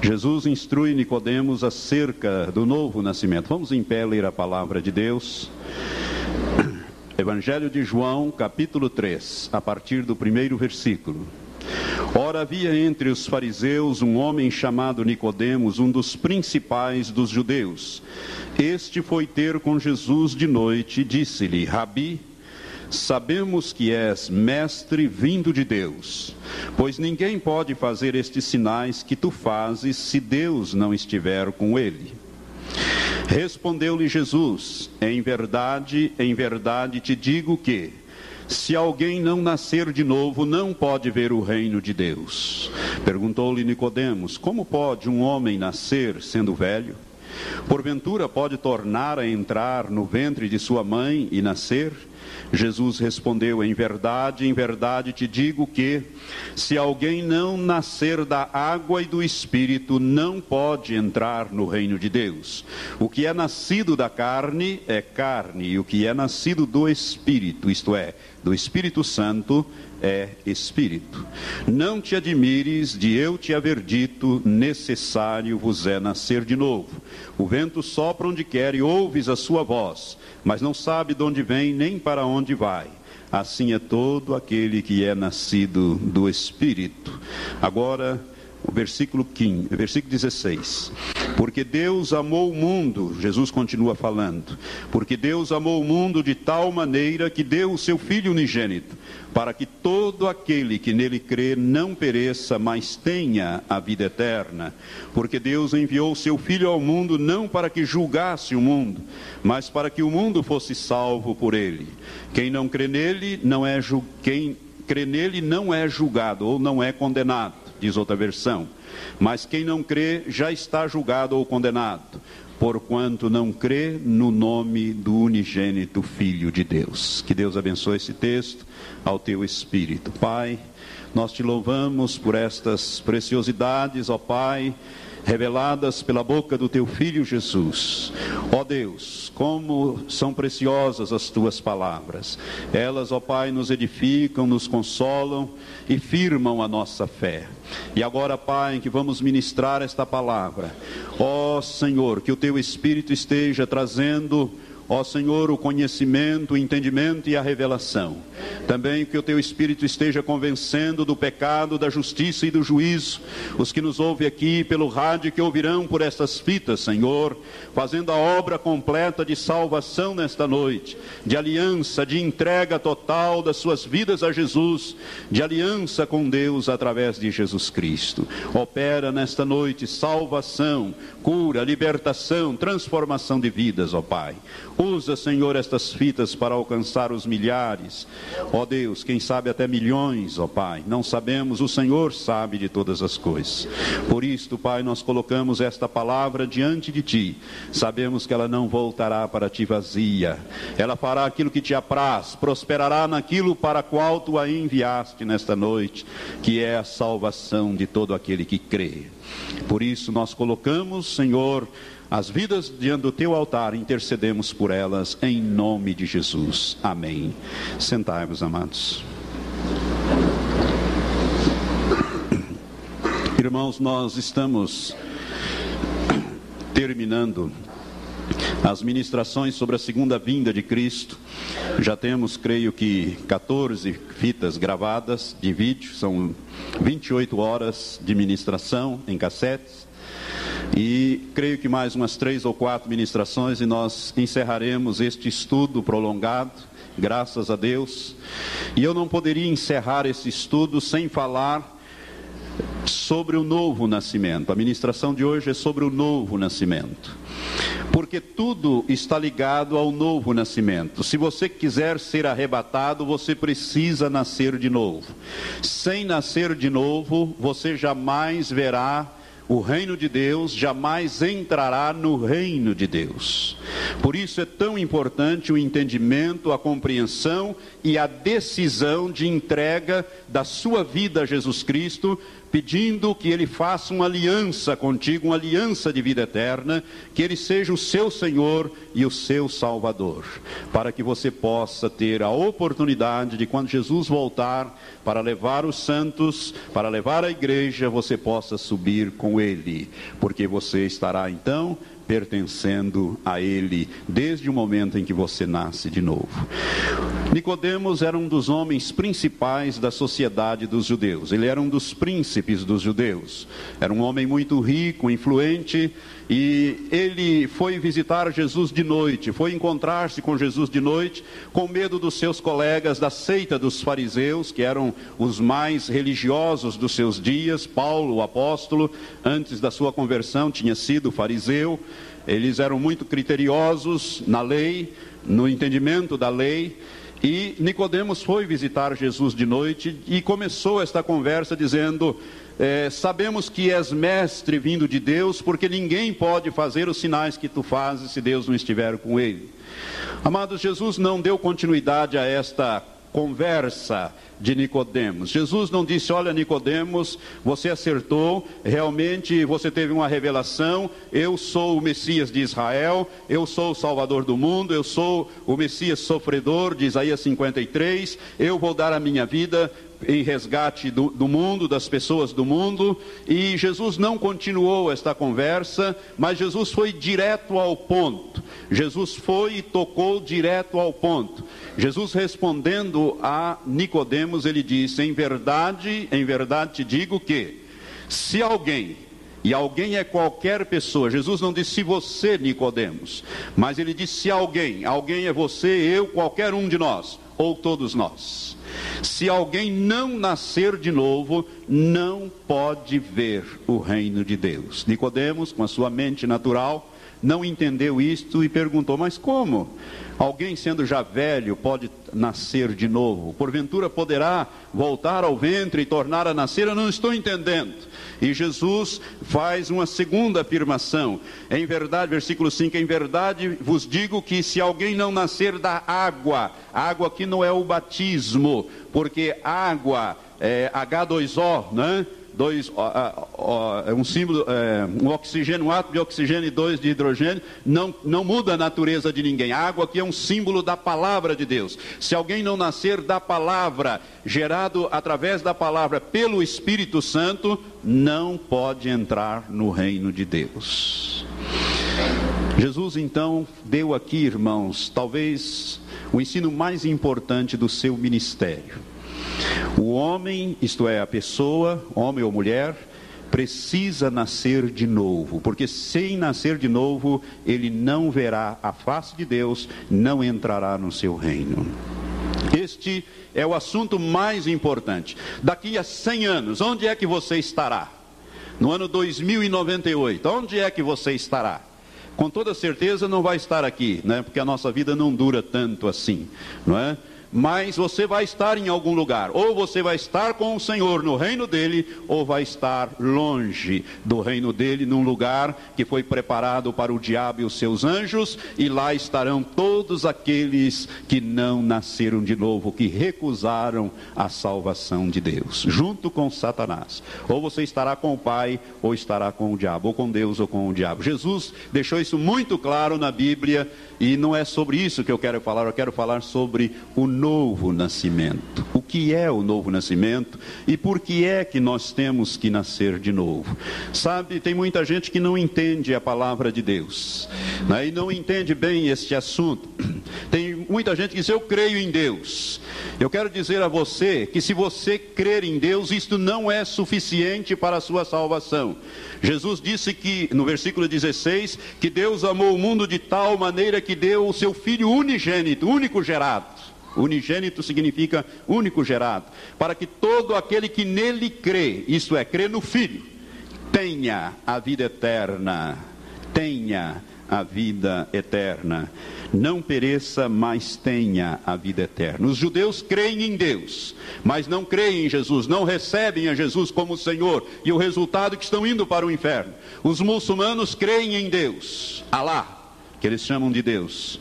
Jesus instrui Nicodemos acerca do novo nascimento. Vamos em pé ler a palavra de Deus. Evangelho de João, capítulo 3, a partir do primeiro versículo. Ora havia entre os fariseus um homem chamado Nicodemos, um dos principais dos judeus. Este foi ter com Jesus de noite e disse-lhe: Rabi, Sabemos que és mestre vindo de Deus, pois ninguém pode fazer estes sinais que tu fazes se Deus não estiver com ele. Respondeu-lhe Jesus: Em verdade, em verdade te digo que, se alguém não nascer de novo, não pode ver o reino de Deus. Perguntou-lhe Nicodemos: Como pode um homem nascer sendo velho? Porventura pode tornar a entrar no ventre de sua mãe e nascer? Jesus respondeu: Em verdade, em verdade te digo que, se alguém não nascer da água e do espírito, não pode entrar no reino de Deus. O que é nascido da carne é carne, e o que é nascido do espírito, isto é, do Espírito Santo, é espírito. Não te admires de eu te haver dito, necessário vos é nascer de novo. O vento sopra onde quer e ouves a sua voz mas não sabe de onde vem nem para onde vai. Assim é todo aquele que é nascido do Espírito. Agora, o versículo 15, versículo 16. Porque Deus amou o mundo, Jesus continua falando, porque Deus amou o mundo de tal maneira que deu o seu Filho unigênito, para que todo aquele que nele crê não pereça, mas tenha a vida eterna. Porque Deus enviou o seu Filho ao mundo não para que julgasse o mundo, mas para que o mundo fosse salvo por ele. Quem não crê nele não é quem crê nele não é julgado ou não é condenado, diz outra versão. Mas quem não crê já está julgado ou condenado, porquanto não crê no nome do unigênito Filho de Deus. Que Deus abençoe esse texto ao teu espírito. Pai, nós te louvamos por estas preciosidades, ó Pai reveladas pela boca do teu filho Jesus. Ó Deus, como são preciosas as tuas palavras. Elas, ó Pai, nos edificam, nos consolam e firmam a nossa fé. E agora, Pai, que vamos ministrar esta palavra. Ó Senhor, que o teu espírito esteja trazendo Ó Senhor, o conhecimento, o entendimento e a revelação. Também que o teu Espírito esteja convencendo do pecado, da justiça e do juízo os que nos ouvem aqui pelo rádio que ouvirão por estas fitas, Senhor, fazendo a obra completa de salvação nesta noite, de aliança, de entrega total das suas vidas a Jesus, de aliança com Deus através de Jesus Cristo. Opera nesta noite salvação, cura, libertação, transformação de vidas, ó Pai. Usa, Senhor, estas fitas para alcançar os milhares. Ó Deus, quem sabe até milhões, ó Pai. Não sabemos, o Senhor sabe de todas as coisas. Por isto, Pai, nós colocamos esta palavra diante de Ti. Sabemos que ela não voltará para Ti vazia. Ela fará aquilo que Te apraz, prosperará naquilo para qual Tu a enviaste nesta noite, que é a salvação de todo aquele que crê. Por isso, nós colocamos, Senhor, as vidas diante do teu altar, intercedemos por elas em nome de Jesus. Amém. Sentai-vos, amados. Irmãos, nós estamos terminando as ministrações sobre a segunda vinda de Cristo. Já temos, creio que, 14 fitas gravadas de vídeo, são 28 horas de ministração em cassetes. E creio que mais umas três ou quatro ministrações e nós encerraremos este estudo prolongado, graças a Deus. E eu não poderia encerrar esse estudo sem falar sobre o novo nascimento. A ministração de hoje é sobre o novo nascimento. Porque tudo está ligado ao novo nascimento. Se você quiser ser arrebatado, você precisa nascer de novo. Sem nascer de novo, você jamais verá o reino de Deus jamais entrará no reino de Deus. Por isso é tão importante o entendimento, a compreensão e a decisão de entrega da sua vida a Jesus Cristo, pedindo que Ele faça uma aliança contigo, uma aliança de vida eterna, que Ele seja o seu Senhor e o seu Salvador, para que você possa ter a oportunidade de, quando Jesus voltar, para levar os santos, para levar a igreja, você possa subir com Ele, porque você estará então pertencendo a ele desde o momento em que você nasce de novo. Nicodemos era um dos homens principais da sociedade dos judeus. Ele era um dos príncipes dos judeus. Era um homem muito rico, influente, e ele foi visitar Jesus de noite, foi encontrar-se com Jesus de noite, com medo dos seus colegas da seita dos fariseus, que eram os mais religiosos dos seus dias. Paulo, o apóstolo, antes da sua conversão, tinha sido fariseu. Eles eram muito criteriosos na lei, no entendimento da lei. E Nicodemos foi visitar Jesus de noite e começou esta conversa dizendo: é, sabemos que és mestre vindo de Deus, porque ninguém pode fazer os sinais que tu fazes se Deus não estiver com ele. Amados, Jesus não deu continuidade a esta conversa de Nicodemos. Jesus não disse: "Olha, Nicodemos, você acertou, realmente você teve uma revelação, eu sou o Messias de Israel, eu sou o Salvador do mundo, eu sou o Messias sofredor de Isaías 53, eu vou dar a minha vida em resgate do, do, mundo, das pessoas do mundo, e Jesus não continuou esta conversa, mas Jesus foi direto ao ponto. Jesus foi e tocou direto ao ponto. Jesus respondendo a Nicodemos, ele disse: "Em verdade, em verdade te digo que se alguém e alguém é qualquer pessoa. Jesus não disse se você, Nicodemos, mas ele disse se alguém. Alguém é você, eu, qualquer um de nós, ou todos nós. Se alguém não nascer de novo, não pode ver o reino de Deus. Nicodemos, com a sua mente natural, não entendeu isto e perguntou: Mas como? Alguém sendo já velho pode nascer de novo? Porventura poderá voltar ao ventre e tornar a nascer? Eu não estou entendendo. E Jesus faz uma segunda afirmação. Em verdade, versículo 5: Em verdade vos digo que se alguém não nascer da água, água aqui não é o batismo, porque água é H2O, né? Dois, é um símbolo, é, um oxigênio, um átomo de oxigênio e dois de hidrogênio, não, não muda a natureza de ninguém. A água aqui é um símbolo da palavra de Deus. Se alguém não nascer da palavra, gerado através da palavra pelo Espírito Santo, não pode entrar no reino de Deus. Jesus então deu aqui, irmãos, talvez o ensino mais importante do seu ministério. O homem, isto é, a pessoa, homem ou mulher, precisa nascer de novo, porque sem nascer de novo, ele não verá a face de Deus, não entrará no seu reino. Este é o assunto mais importante. Daqui a 100 anos, onde é que você estará? No ano 2098, onde é que você estará? Com toda certeza não vai estar aqui, né? Porque a nossa vida não dura tanto assim, não é? Mas você vai estar em algum lugar. Ou você vai estar com o Senhor no reino dele, ou vai estar longe do reino dele, num lugar que foi preparado para o diabo e os seus anjos, e lá estarão todos aqueles que não nasceram de novo, que recusaram a salvação de Deus, junto com Satanás. Ou você estará com o Pai, ou estará com o diabo, ou com Deus, ou com o diabo. Jesus deixou isso muito claro na Bíblia, e não é sobre isso que eu quero falar, eu quero falar sobre o novo nascimento. O que é o novo nascimento e por que é que nós temos que nascer de novo? Sabe, tem muita gente que não entende a palavra de Deus né, e não entende bem este assunto. Tem muita gente que diz: Eu creio em Deus. Eu quero dizer a você que se você crer em Deus, isto não é suficiente para a sua salvação. Jesus disse que, no versículo 16, que Deus amou o mundo de tal maneira que deu o seu Filho unigênito, único gerado. Unigênito significa único gerado, para que todo aquele que nele crê, isto é, crê no Filho, tenha a vida eterna. Tenha a vida eterna. Não pereça, mas tenha a vida eterna. Os judeus creem em Deus, mas não creem em Jesus, não recebem a Jesus como Senhor, e o resultado é que estão indo para o inferno. Os muçulmanos creem em Deus, Alá, que eles chamam de Deus.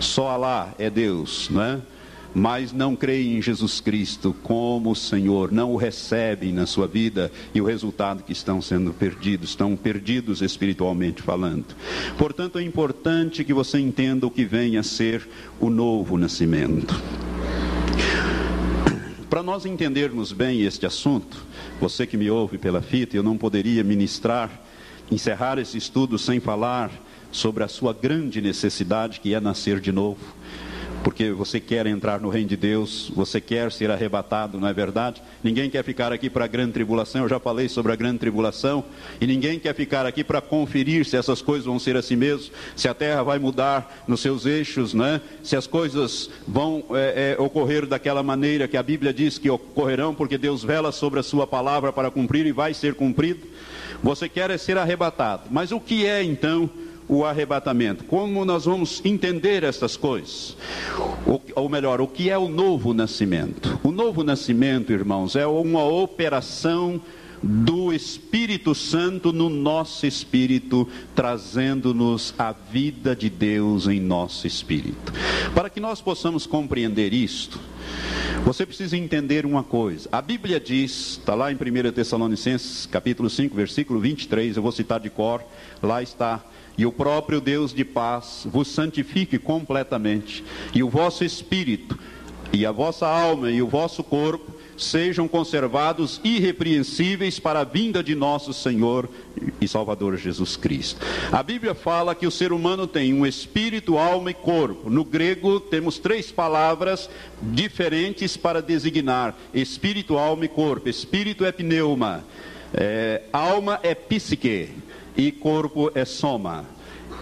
Só Alá é Deus, não é? Mas não creem em Jesus Cristo como Senhor, não o recebem na sua vida e o resultado que estão sendo perdidos, estão perdidos espiritualmente falando. Portanto, é importante que você entenda o que vem a ser o novo nascimento. Para nós entendermos bem este assunto, você que me ouve pela fita, eu não poderia ministrar, encerrar esse estudo sem falar sobre a sua grande necessidade que é nascer de novo porque você quer entrar no reino de Deus, você quer ser arrebatado, não é verdade? Ninguém quer ficar aqui para a grande tribulação, eu já falei sobre a grande tribulação, e ninguém quer ficar aqui para conferir se essas coisas vão ser assim mesmo, se a terra vai mudar nos seus eixos, né? se as coisas vão é, é, ocorrer daquela maneira que a Bíblia diz que ocorrerão, porque Deus vela sobre a sua palavra para cumprir e vai ser cumprido. Você quer é ser arrebatado, mas o que é então? O arrebatamento. Como nós vamos entender essas coisas? Ou, ou, melhor, o que é o novo nascimento? O novo nascimento, irmãos, é uma operação do Espírito Santo no nosso espírito, trazendo-nos a vida de Deus em nosso espírito. Para que nós possamos compreender isto, você precisa entender uma coisa. A Bíblia diz, está lá em 1 Tessalonicenses, capítulo 5, versículo 23, eu vou citar de cor, lá está e o próprio Deus de paz vos santifique completamente, e o vosso espírito, e a vossa alma e o vosso corpo sejam conservados irrepreensíveis para a vinda de nosso Senhor e Salvador Jesus Cristo. A Bíblia fala que o ser humano tem um espírito, alma e corpo. No grego temos três palavras diferentes para designar espírito, alma e corpo. Espírito é pneuma, é, alma é psique e corpo é soma.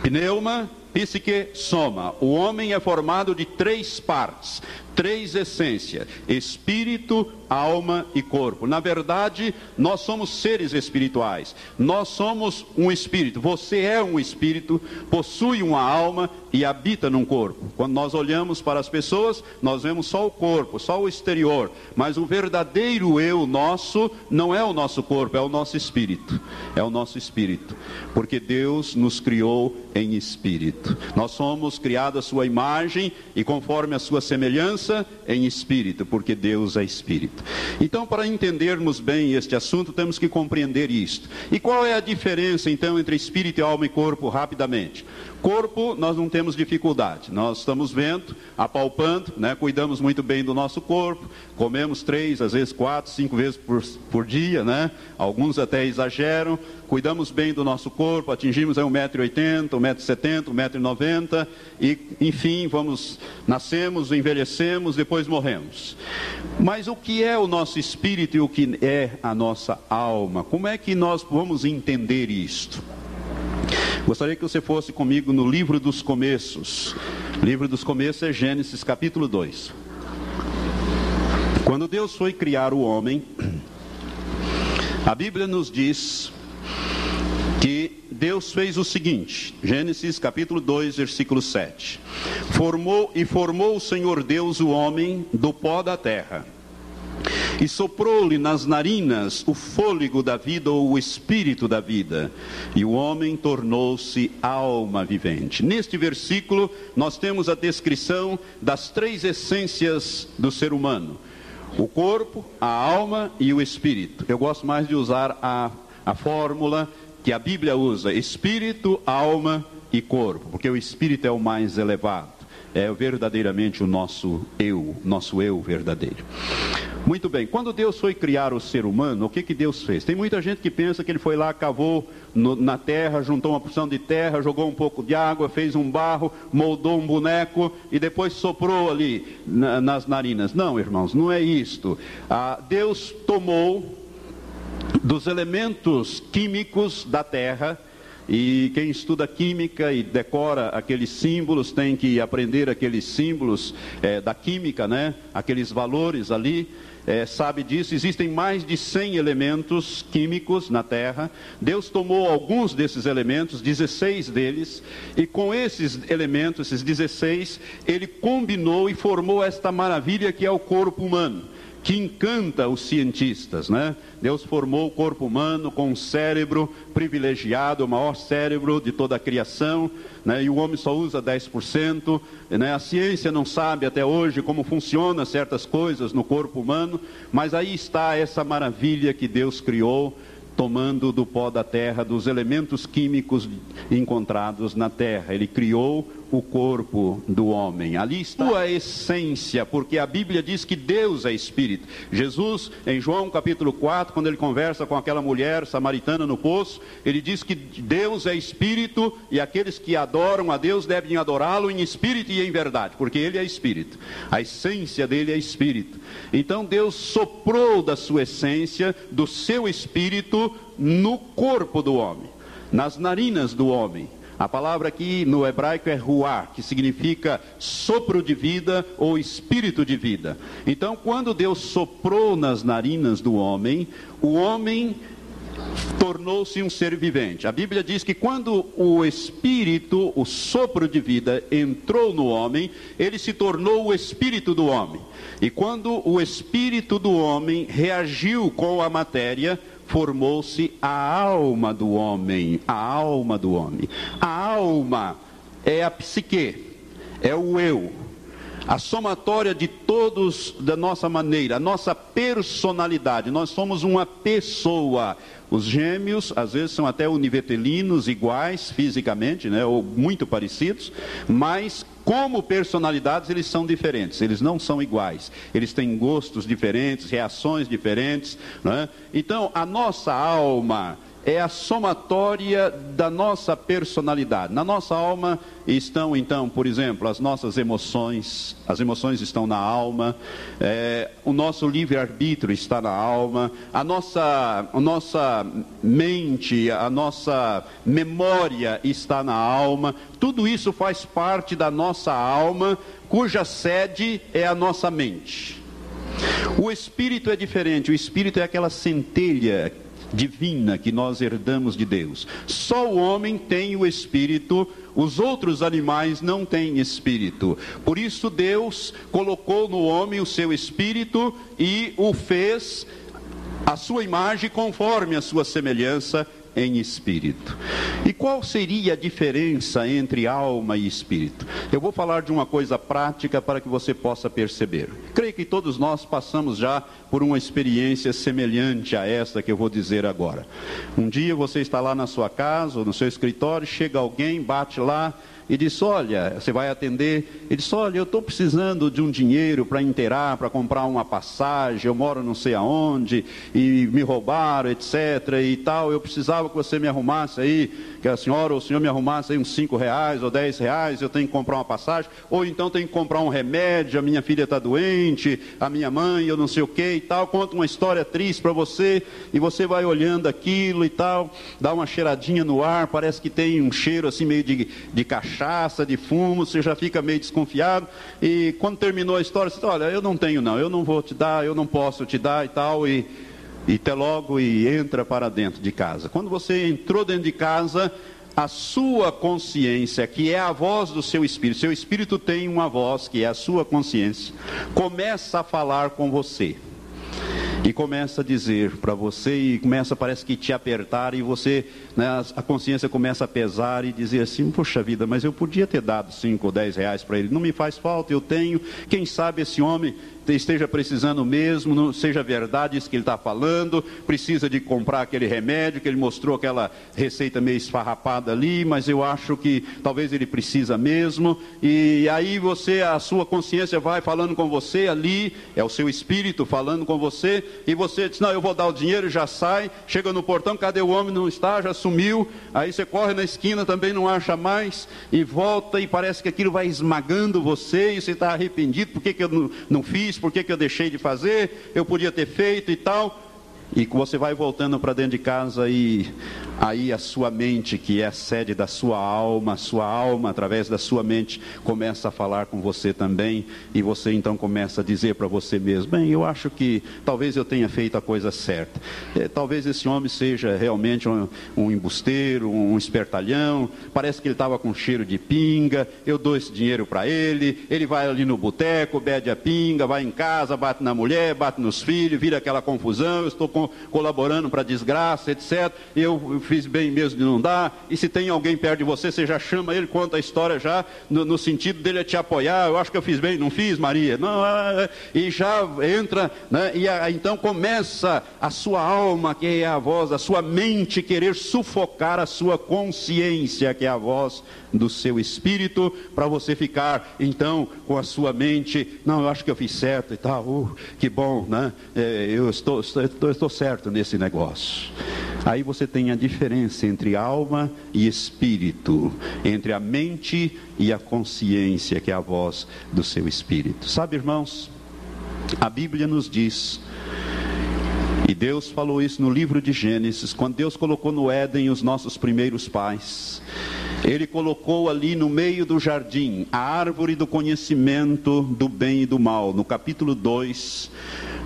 Pneuma, psique, soma. O homem é formado de três partes três essências: espírito, alma e corpo. Na verdade, nós somos seres espirituais. Nós somos um espírito. Você é um espírito, possui uma alma e habita num corpo. Quando nós olhamos para as pessoas, nós vemos só o corpo, só o exterior, mas o verdadeiro eu nosso não é o nosso corpo, é o nosso espírito. É o nosso espírito, porque Deus nos criou em espírito. Nós somos criados à sua imagem e conforme a sua semelhança em espírito, porque Deus é espírito. Então, para entendermos bem este assunto, temos que compreender isto. E qual é a diferença, então, entre espírito, alma e corpo, rapidamente? Corpo, nós não temos dificuldade. Nós estamos vendo, apalpando, né? cuidamos muito bem do nosso corpo, comemos três, às vezes quatro, cinco vezes por, por dia, né? Alguns até exageram, cuidamos bem do nosso corpo, atingimos 1,80m, 1,70m, 1,90m, e enfim, vamos, nascemos, envelhecemos, depois morremos. Mas o que é o nosso espírito e o que é a nossa alma? Como é que nós vamos entender isto? Gostaria que você fosse comigo no livro dos começos. Livro dos começos é Gênesis capítulo 2. Quando Deus foi criar o homem, a Bíblia nos diz que Deus fez o seguinte, Gênesis capítulo 2, versículo 7. Formou e formou o Senhor Deus o homem do pó da terra e soprou-lhe nas narinas o fôlego da vida ou o espírito da vida, e o homem tornou-se alma vivente. Neste versículo, nós temos a descrição das três essências do ser humano: o corpo, a alma e o espírito. Eu gosto mais de usar a, a fórmula que a Bíblia usa: espírito, alma e corpo, porque o espírito é o mais elevado é verdadeiramente o nosso eu, nosso eu verdadeiro. Muito bem, quando Deus foi criar o ser humano, o que, que Deus fez? Tem muita gente que pensa que ele foi lá, cavou no, na terra, juntou uma porção de terra, jogou um pouco de água, fez um barro, moldou um boneco e depois soprou ali na, nas narinas. Não, irmãos, não é isto. Ah, Deus tomou dos elementos químicos da terra e quem estuda química e decora aqueles símbolos tem que aprender aqueles símbolos é, da química, né? Aqueles valores ali. É, sabe disso, existem mais de 100 elementos químicos na Terra. Deus tomou alguns desses elementos, 16 deles, e com esses elementos, esses 16, ele combinou e formou esta maravilha que é o corpo humano que encanta os cientistas, né? Deus formou o corpo humano com um cérebro privilegiado, o maior cérebro de toda a criação, né? e o homem só usa 10%. Né? A ciência não sabe até hoje como funcionam certas coisas no corpo humano, mas aí está essa maravilha que Deus criou tomando do pó da terra, dos elementos químicos encontrados na terra. Ele criou o corpo do homem. Ali está a essência, porque a Bíblia diz que Deus é espírito. Jesus, em João capítulo 4, quando ele conversa com aquela mulher samaritana no poço, ele diz que Deus é espírito e aqueles que adoram a Deus devem adorá-lo em espírito e em verdade, porque ele é espírito. A essência dele é espírito. Então Deus soprou da sua essência, do seu espírito no corpo do homem, nas narinas do homem. A palavra aqui no hebraico é ruá, que significa sopro de vida ou espírito de vida. Então, quando Deus soprou nas narinas do homem, o homem tornou-se um ser vivente. A Bíblia diz que quando o espírito, o sopro de vida, entrou no homem, ele se tornou o espírito do homem. E quando o espírito do homem reagiu com a matéria, formou-se a alma do homem, a alma do homem. A alma é a psique, é o eu, a somatória de todos da nossa maneira, a nossa personalidade. Nós somos uma pessoa. Os gêmeos, às vezes, são até univetelinos, iguais fisicamente, né, ou muito parecidos, mas como personalidades eles são diferentes, eles não são iguais, eles têm gostos diferentes, reações diferentes. Né? Então, a nossa alma é a somatória da nossa personalidade. Na nossa alma estão, então, por exemplo, as nossas emoções, as emoções estão na alma, é, o nosso livre-arbítrio está na alma, a nossa, a nossa mente, a nossa memória está na alma, tudo isso faz parte da nossa alma, cuja sede é a nossa mente. O espírito é diferente, o espírito é aquela centelha divina que nós herdamos de Deus. Só o homem tem o espírito, os outros animais não têm espírito. Por isso Deus colocou no homem o seu espírito e o fez a sua imagem conforme a sua semelhança em espírito. E qual seria a diferença entre alma e espírito? Eu vou falar de uma coisa prática para que você possa perceber. Creio que todos nós passamos já por uma experiência semelhante a esta que eu vou dizer agora. Um dia você está lá na sua casa ou no seu escritório, chega alguém, bate lá e disse: Olha, você vai atender. Ele disse: Olha, eu estou precisando de um dinheiro para inteirar, para comprar uma passagem. Eu moro não sei aonde e me roubaram, etc. e tal. Eu precisava que você me arrumasse aí, que a senhora ou o senhor me arrumasse aí uns cinco reais ou dez reais. Eu tenho que comprar uma passagem. Ou então tenho que comprar um remédio. A minha filha está doente, a minha mãe, eu não sei o que e tal. Conta uma história triste para você e você vai olhando aquilo e tal, dá uma cheiradinha no ar. Parece que tem um cheiro assim meio de, de cachorro cachaça, de fumo, você já fica meio desconfiado. E quando terminou a história, você diz, olha, eu não tenho não, eu não vou te dar, eu não posso te dar e tal. E, e até logo e entra para dentro de casa. Quando você entrou dentro de casa, a sua consciência, que é a voz do seu espírito, seu espírito tem uma voz, que é a sua consciência, começa a falar com você e começa a dizer para você e começa parece que te apertar e você né, a consciência começa a pesar e dizer assim poxa vida mas eu podia ter dado cinco ou dez reais para ele. Não me faz falta eu tenho. Quem sabe esse homem esteja precisando mesmo, não seja verdade isso que ele está falando, precisa de comprar aquele remédio, que ele mostrou aquela receita meio esfarrapada ali, mas eu acho que talvez ele precisa mesmo. E aí você, a sua consciência vai falando com você ali, é o seu espírito falando com você, e você diz, não, eu vou dar o dinheiro, já sai, chega no portão, cadê o homem? Não está, já sumiu. Aí você corre na esquina, também não acha mais, e volta, e parece que aquilo vai esmagando você, e você está arrependido, por que, que eu não, não fiz? Por que, que eu deixei de fazer, eu podia ter feito e tal. E você vai voltando para dentro de casa e aí a sua mente, que é a sede da sua alma, a sua alma, através da sua mente, começa a falar com você também, e você então começa a dizer para você mesmo: bem, eu acho que talvez eu tenha feito a coisa certa. É, talvez esse homem seja realmente um, um embusteiro, um espertalhão, parece que ele estava com cheiro de pinga, eu dou esse dinheiro para ele, ele vai ali no boteco, bebe a pinga, vai em casa, bate na mulher, bate nos filhos, vira aquela confusão, eu estou com, colaborando para a desgraça, etc. Eu fiz bem mesmo de não dar, e se tem alguém perto de você, você já chama ele, conta a história já, no, no sentido dele te apoiar, eu acho que eu fiz bem, não fiz, Maria? Não, é, e já entra, né, e a, então começa a sua alma, que é a voz, a sua mente querer sufocar a sua consciência, que é a voz do seu espírito, para você ficar então com a sua mente, não, eu acho que eu fiz certo e tal, uh, que bom, né? É, eu estou, estou, estou certo nesse negócio. Aí você tem a diferença entre alma e espírito, entre a mente e a consciência, que é a voz do seu espírito. Sabe, irmãos, a Bíblia nos diz e Deus falou isso no livro de Gênesis, quando Deus colocou no Éden os nossos primeiros pais. Ele colocou ali no meio do jardim a árvore do conhecimento do bem e do mal. No capítulo 2,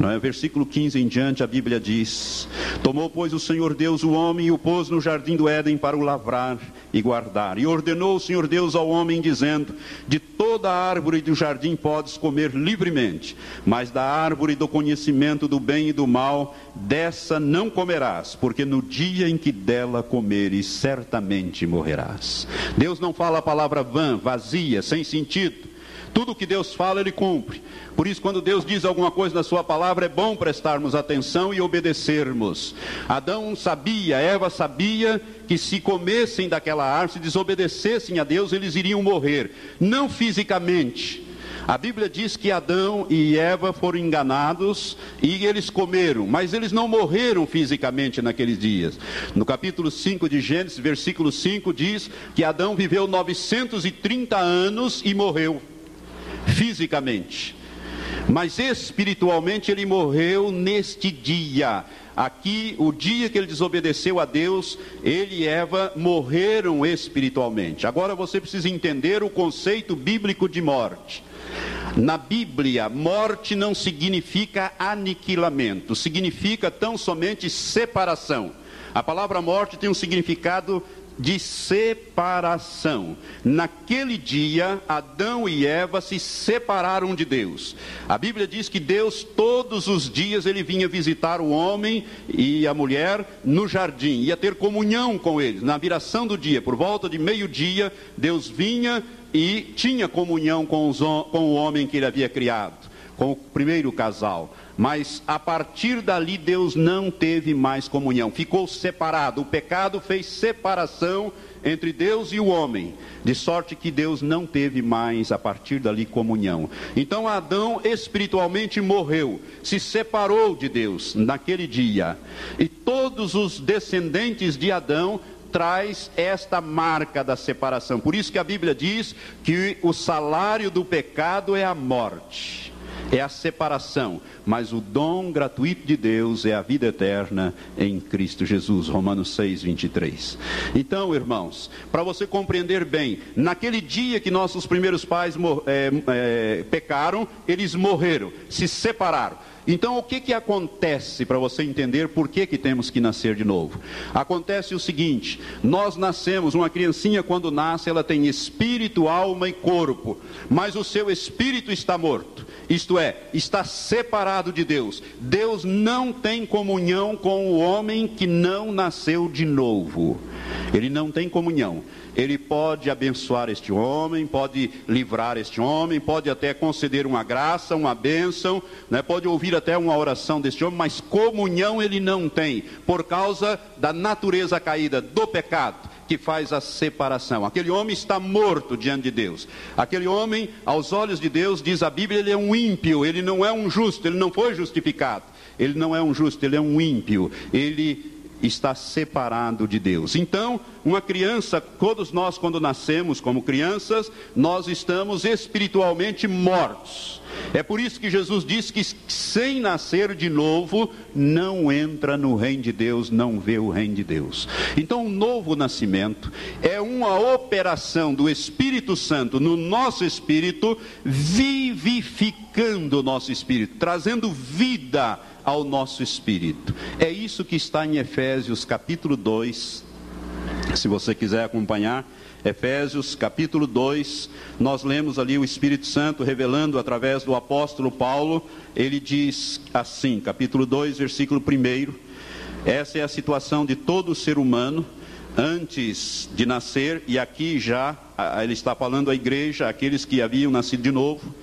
é? Versículo 15 em diante, a Bíblia diz: Tomou, pois, o Senhor Deus o homem e o pôs no jardim do Éden para o lavrar e guardar. E ordenou o Senhor Deus ao homem, dizendo: De toda árvore do jardim podes comer livremente, mas da árvore do conhecimento do bem e do mal, dessa não comerás, porque no dia em que dela comeres, certamente morrerás. Deus não fala a palavra vã, vazia, sem sentido. Tudo que Deus fala, Ele cumpre. Por isso, quando Deus diz alguma coisa na Sua palavra, é bom prestarmos atenção e obedecermos. Adão sabia, Eva sabia que se comessem daquela árvore, se desobedecessem a Deus, eles iriam morrer. Não fisicamente. A Bíblia diz que Adão e Eva foram enganados e eles comeram, mas eles não morreram fisicamente naqueles dias. No capítulo 5 de Gênesis, versículo 5 diz que Adão viveu 930 anos e morreu fisicamente. Mas espiritualmente ele morreu neste dia. Aqui, o dia que ele desobedeceu a Deus, ele e Eva morreram espiritualmente. Agora você precisa entender o conceito bíblico de morte. Na Bíblia, morte não significa aniquilamento, significa tão somente separação. A palavra morte tem um significado de separação. Naquele dia, Adão e Eva se separaram de Deus. A Bíblia diz que Deus todos os dias ele vinha visitar o homem e a mulher no jardim, ia ter comunhão com eles. Na viração do dia, por volta de meio-dia, Deus vinha e tinha comunhão com, os, com o homem que ele havia criado, com o primeiro casal. Mas a partir dali Deus não teve mais comunhão, ficou separado. O pecado fez separação entre Deus e o homem, de sorte que Deus não teve mais a partir dali comunhão. Então Adão espiritualmente morreu, se separou de Deus naquele dia. E todos os descendentes de Adão traz esta marca da separação. Por isso que a Bíblia diz que o salário do pecado é a morte é a separação, mas o dom gratuito de Deus é a vida eterna em Cristo Jesus. Romanos 6, 23. Então, irmãos, para você compreender bem, naquele dia que nossos primeiros pais é, é, pecaram, eles morreram, se separaram. Então, o que, que acontece para você entender por que, que temos que nascer de novo? Acontece o seguinte: nós nascemos, uma criancinha, quando nasce, ela tem espírito, alma e corpo, mas o seu espírito está morto, isto é, está separado de Deus. Deus não tem comunhão com o homem que não nasceu de novo, ele não tem comunhão ele pode abençoar este homem, pode livrar este homem, pode até conceder uma graça, uma bênção, né? pode ouvir até uma oração deste homem, mas comunhão ele não tem, por causa da natureza caída, do pecado que faz a separação. Aquele homem está morto diante de Deus. Aquele homem, aos olhos de Deus, diz a Bíblia, ele é um ímpio, ele não é um justo, ele não foi justificado. Ele não é um justo, ele é um ímpio. Ele está separado de Deus. Então, uma criança, todos nós, quando nascemos como crianças, nós estamos espiritualmente mortos. É por isso que Jesus disse que sem nascer de novo, não entra no reino de Deus, não vê o reino de Deus. Então, o novo nascimento é uma operação do Espírito Santo no nosso espírito, vivificando o nosso espírito, trazendo vida ao nosso espírito. É isso que está em Efésios capítulo 2. Se você quiser acompanhar, Efésios capítulo 2, nós lemos ali o Espírito Santo revelando através do apóstolo Paulo, ele diz assim, capítulo 2, versículo 1. Essa é a situação de todo ser humano antes de nascer, e aqui já ele está falando à igreja, aqueles que haviam nascido de novo.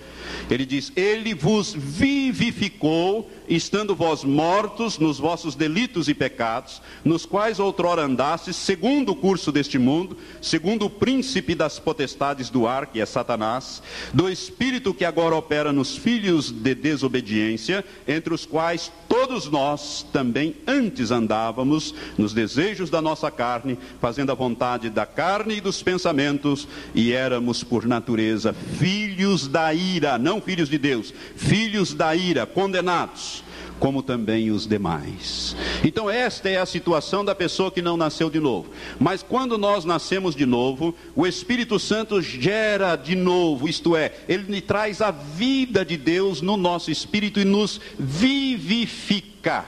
Ele diz: Ele vos vivificou estando vós mortos nos vossos delitos e pecados, nos quais outrora andastes, segundo o curso deste mundo, segundo o príncipe das potestades do ar, que é Satanás, do espírito que agora opera nos filhos de desobediência, entre os quais todos nós também antes andávamos nos desejos da nossa carne, fazendo a vontade da carne e dos pensamentos, e éramos por natureza filhos da ira, não filhos de Deus, filhos da ira, condenados como também os demais. Então, esta é a situação da pessoa que não nasceu de novo. Mas quando nós nascemos de novo, o Espírito Santo gera de novo, isto é, ele traz a vida de Deus no nosso espírito e nos vivifica.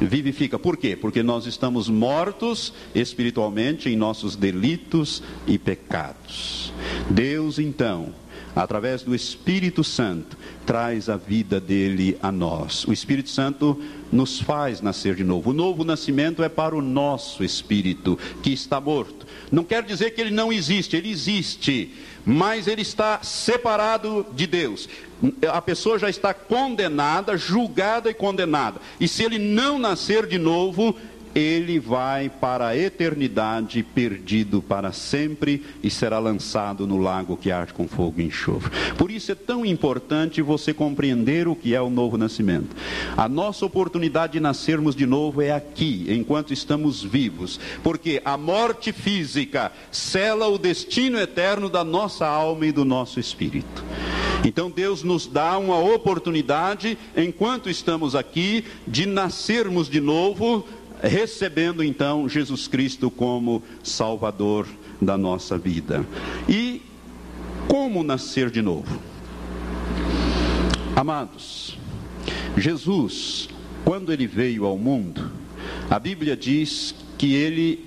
Vivifica, por quê? Porque nós estamos mortos espiritualmente em nossos delitos e pecados. Deus, então, através do Espírito Santo, traz a vida dele a nós. O Espírito Santo nos faz nascer de novo. O novo nascimento é para o nosso espírito que está morto. Não quer dizer que ele não existe, ele existe, mas ele está separado de Deus. A pessoa já está condenada, julgada e condenada. E se ele não nascer de novo, ele vai para a eternidade perdido para sempre e será lançado no lago que arde com fogo e enxofre. Por isso é tão importante você compreender o que é o novo nascimento. A nossa oportunidade de nascermos de novo é aqui, enquanto estamos vivos, porque a morte física cela o destino eterno da nossa alma e do nosso espírito. Então Deus nos dá uma oportunidade, enquanto estamos aqui, de nascermos de novo recebendo então Jesus Cristo como Salvador da nossa vida. E como nascer de novo? Amados, Jesus, quando ele veio ao mundo, a Bíblia diz que ele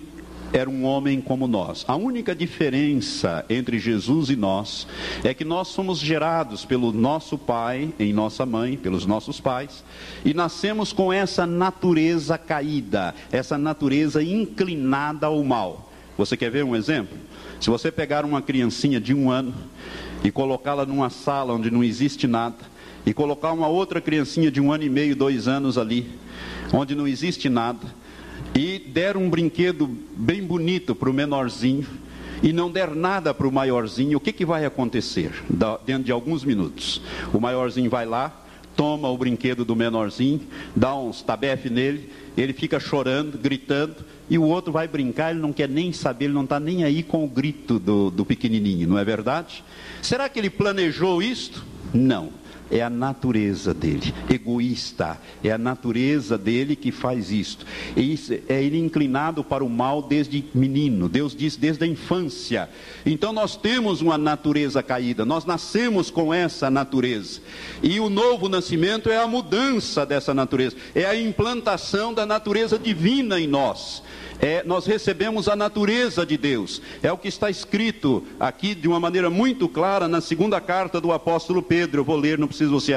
era um homem como nós. A única diferença entre Jesus e nós é que nós somos gerados pelo nosso pai, em nossa mãe, pelos nossos pais, e nascemos com essa natureza caída, essa natureza inclinada ao mal. Você quer ver um exemplo? Se você pegar uma criancinha de um ano e colocá-la numa sala onde não existe nada, e colocar uma outra criancinha de um ano e meio, dois anos ali, onde não existe nada, e der um brinquedo bem bonito para o menorzinho e não der nada para o maiorzinho, o que, que vai acontecer dentro de alguns minutos? O maiorzinho vai lá, toma o brinquedo do menorzinho, dá uns tabefe nele, ele fica chorando, gritando, e o outro vai brincar, ele não quer nem saber, ele não está nem aí com o grito do, do pequenininho, não é verdade? Será que ele planejou isto? Não é a natureza dele, egoísta, é a natureza dele que faz isto. E isso, é ele inclinado para o mal desde menino, Deus diz desde a infância. Então nós temos uma natureza caída, nós nascemos com essa natureza. E o novo nascimento é a mudança dessa natureza, é a implantação da natureza divina em nós é, nós recebemos a natureza de Deus. É o que está escrito aqui de uma maneira muito clara na segunda carta do apóstolo Pedro. Eu vou ler, não precisa você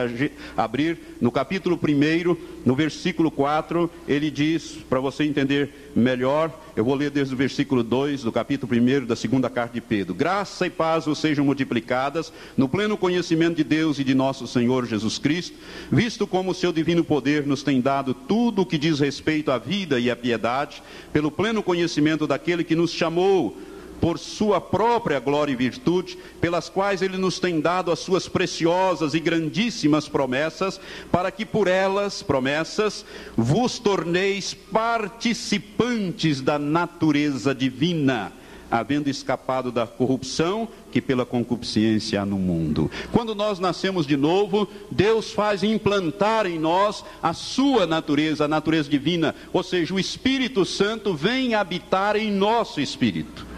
abrir, no capítulo 1, no versículo 4, ele diz, para você entender melhor, eu vou ler desde o versículo 2 do capítulo 1 da segunda carta de Pedro. Graça e paz vos sejam multiplicadas no pleno conhecimento de Deus e de nosso Senhor Jesus Cristo, visto como o seu divino poder nos tem dado tudo o que diz respeito à vida e à piedade, pelo pleno conhecimento daquele que nos chamou por sua própria glória e virtude, pelas quais ele nos tem dado as suas preciosas e grandíssimas promessas, para que por elas, promessas, vos torneis participantes da natureza divina havendo escapado da corrupção que pela concupiscência há no mundo. Quando nós nascemos de novo, Deus faz implantar em nós a sua natureza, a natureza divina, ou seja, o Espírito Santo vem habitar em nosso espírito.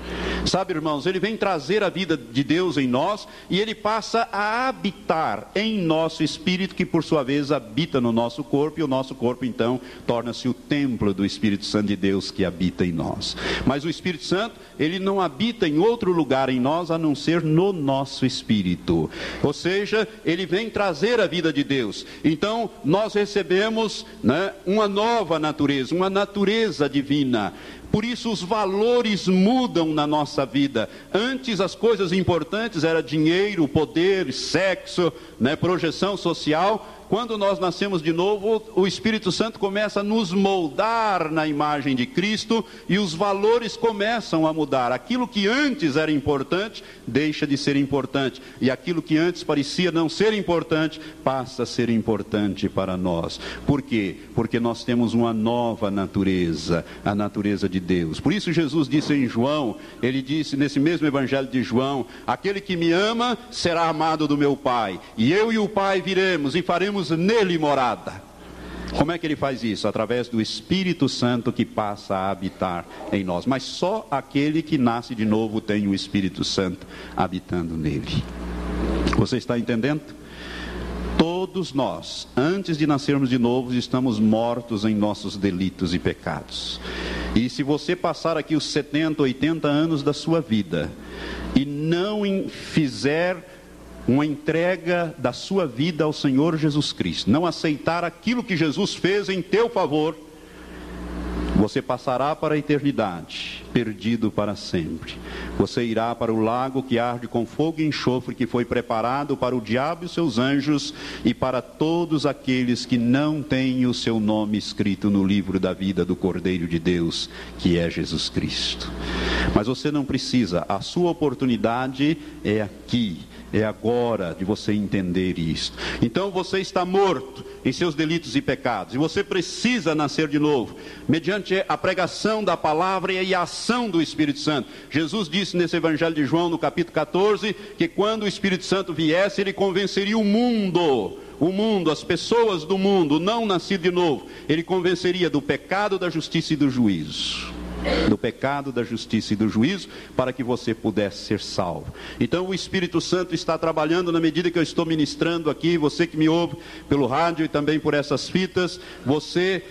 Sabe, irmãos, ele vem trazer a vida de Deus em nós e ele passa a habitar em nosso espírito, que por sua vez habita no nosso corpo, e o nosso corpo então torna-se o templo do Espírito Santo de Deus que habita em nós. Mas o Espírito Santo, ele não habita em outro lugar em nós a não ser no nosso espírito. Ou seja, ele vem trazer a vida de Deus. Então, nós recebemos né, uma nova natureza, uma natureza divina. Por isso os valores mudam na nossa vida. Antes as coisas importantes era dinheiro, poder, sexo, né, projeção social. Quando nós nascemos de novo, o Espírito Santo começa a nos moldar na imagem de Cristo e os valores começam a mudar. Aquilo que antes era importante deixa de ser importante, e aquilo que antes parecia não ser importante passa a ser importante para nós. Por quê? Porque nós temos uma nova natureza, a natureza de Deus. Por isso Jesus disse em João, ele disse nesse mesmo evangelho de João: Aquele que me ama será amado do meu Pai, e eu e o Pai viremos e faremos nele morada. Como é que ele faz isso? Através do Espírito Santo que passa a habitar em nós. Mas só aquele que nasce de novo tem o Espírito Santo habitando nele. Você está entendendo? Todos nós, antes de nascermos de novo, estamos mortos em nossos delitos e pecados. E se você passar aqui os 70, 80 anos da sua vida e não fizer uma entrega da sua vida ao Senhor Jesus Cristo, não aceitar aquilo que Jesus fez em teu favor, você passará para a eternidade, perdido para sempre. Você irá para o lago que arde com fogo e enxofre, que foi preparado para o diabo e seus anjos e para todos aqueles que não têm o seu nome escrito no livro da vida do Cordeiro de Deus, que é Jesus Cristo. Mas você não precisa, a sua oportunidade é aqui é agora de você entender isto. Então você está morto em seus delitos e pecados, e você precisa nascer de novo, mediante a pregação da palavra e a ação do Espírito Santo. Jesus disse nesse Evangelho de João, no capítulo 14, que quando o Espírito Santo viesse, ele convenceria o mundo o mundo, as pessoas do mundo, não nascido de novo, ele convenceria do pecado, da justiça e do juízo do pecado, da justiça e do juízo, para que você pudesse ser salvo. Então o Espírito Santo está trabalhando na medida que eu estou ministrando aqui, você que me ouve pelo rádio e também por essas fitas, você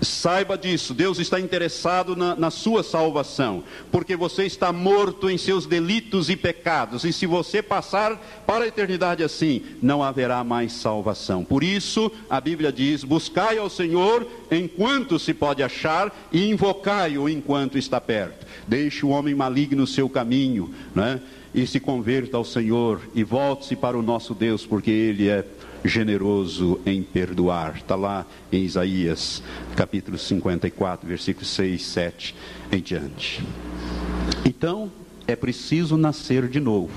Saiba disso, Deus está interessado na, na, sua salvação, porque você está morto em seus delitos e pecados, e se você passar para a eternidade assim, não haverá mais salvação. Por isso, a Bíblia diz: buscai ao Senhor enquanto se pode achar, e invocai-o enquanto está perto. Deixe o homem maligno seu caminho, né? E se converta ao Senhor, e volte-se para o nosso Deus, porque Ele é generoso em perdoar. Está lá em Isaías, capítulo 54, versículos 6, 7 em diante. Então, é preciso nascer de novo.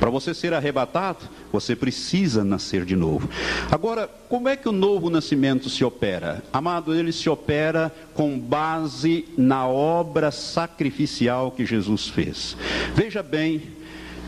Para você ser arrebatado, você precisa nascer de novo. Agora, como é que o novo nascimento se opera? Amado, ele se opera com base na obra sacrificial que Jesus fez. Veja bem,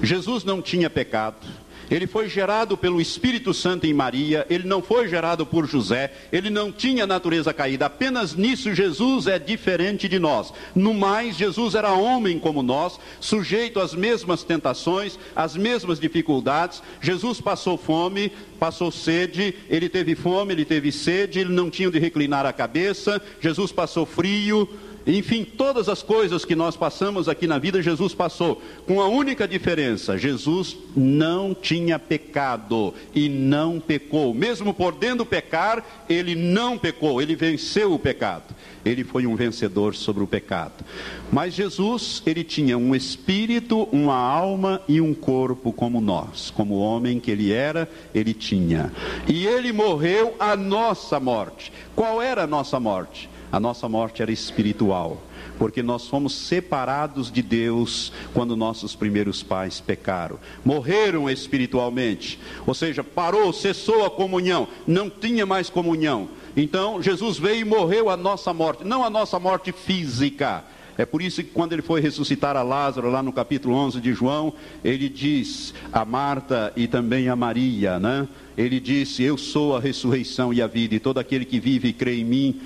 Jesus não tinha pecado. Ele foi gerado pelo Espírito Santo em Maria, ele não foi gerado por José, ele não tinha natureza caída. Apenas nisso Jesus é diferente de nós. No mais, Jesus era homem como nós, sujeito às mesmas tentações, às mesmas dificuldades. Jesus passou fome, passou sede, ele teve fome, ele teve sede, ele não tinha de reclinar a cabeça. Jesus passou frio, enfim, todas as coisas que nós passamos aqui na vida, Jesus passou, com a única diferença: Jesus não tinha pecado e não pecou. Mesmo podendo pecar, ele não pecou, ele venceu o pecado. Ele foi um vencedor sobre o pecado. Mas Jesus, ele tinha um espírito, uma alma e um corpo como nós. Como homem que ele era, ele tinha. E ele morreu a nossa morte. Qual era a nossa morte? A nossa morte era espiritual. porque nós fomos separados de Deus quando nossos primeiros pais pecaram. Morreram espiritualmente, ou seja, parou, cessou a comunhão, não tinha mais comunhão. Então, Jesus veio e morreu a nossa morte, não a nossa morte física. É por isso que quando ele foi ressuscitar a Lázaro, lá no capítulo 11 de João, ele diz a Marta e também a Maria, né? Ele disse: Eu sou a ressurreição e a vida, e todo aquele que vive e crê em mim,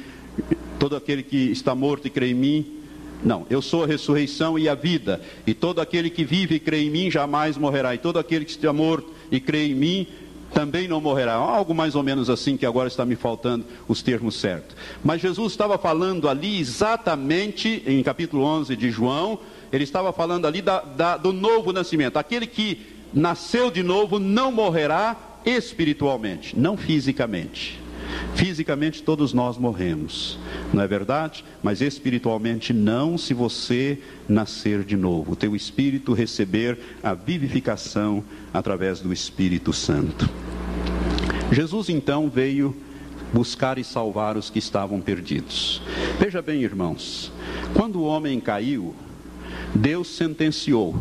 todo aquele que está morto e crê em mim, não, eu sou a ressurreição e a vida, e todo aquele que vive e crê em mim jamais morrerá, e todo aquele que está morto e crê em mim também não morrerá. Algo mais ou menos assim que agora está me faltando os termos certos. Mas Jesus estava falando ali exatamente, em capítulo 11 de João, ele estava falando ali da, da, do novo nascimento. Aquele que nasceu de novo não morrerá espiritualmente, não fisicamente. Fisicamente todos nós morremos, não é verdade? Mas espiritualmente não, se você nascer de novo, o teu espírito receber a vivificação através do Espírito Santo. Jesus então veio buscar e salvar os que estavam perdidos. Veja bem, irmãos, quando o homem caiu, Deus sentenciou.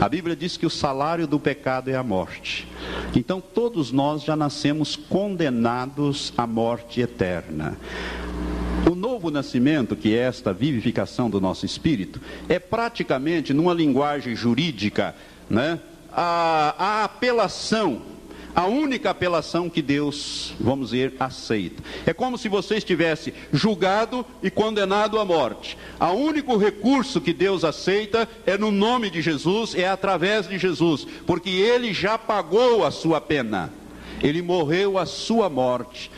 A Bíblia diz que o salário do pecado é a morte. Então todos nós já nascemos condenados à morte eterna. O novo nascimento, que é esta vivificação do nosso espírito, é praticamente, numa linguagem jurídica, né, a, a apelação a única apelação que Deus, vamos dizer, aceita. É como se você estivesse julgado e condenado à morte. O único recurso que Deus aceita é no nome de Jesus, é através de Jesus, porque ele já pagou a sua pena. Ele morreu a sua morte.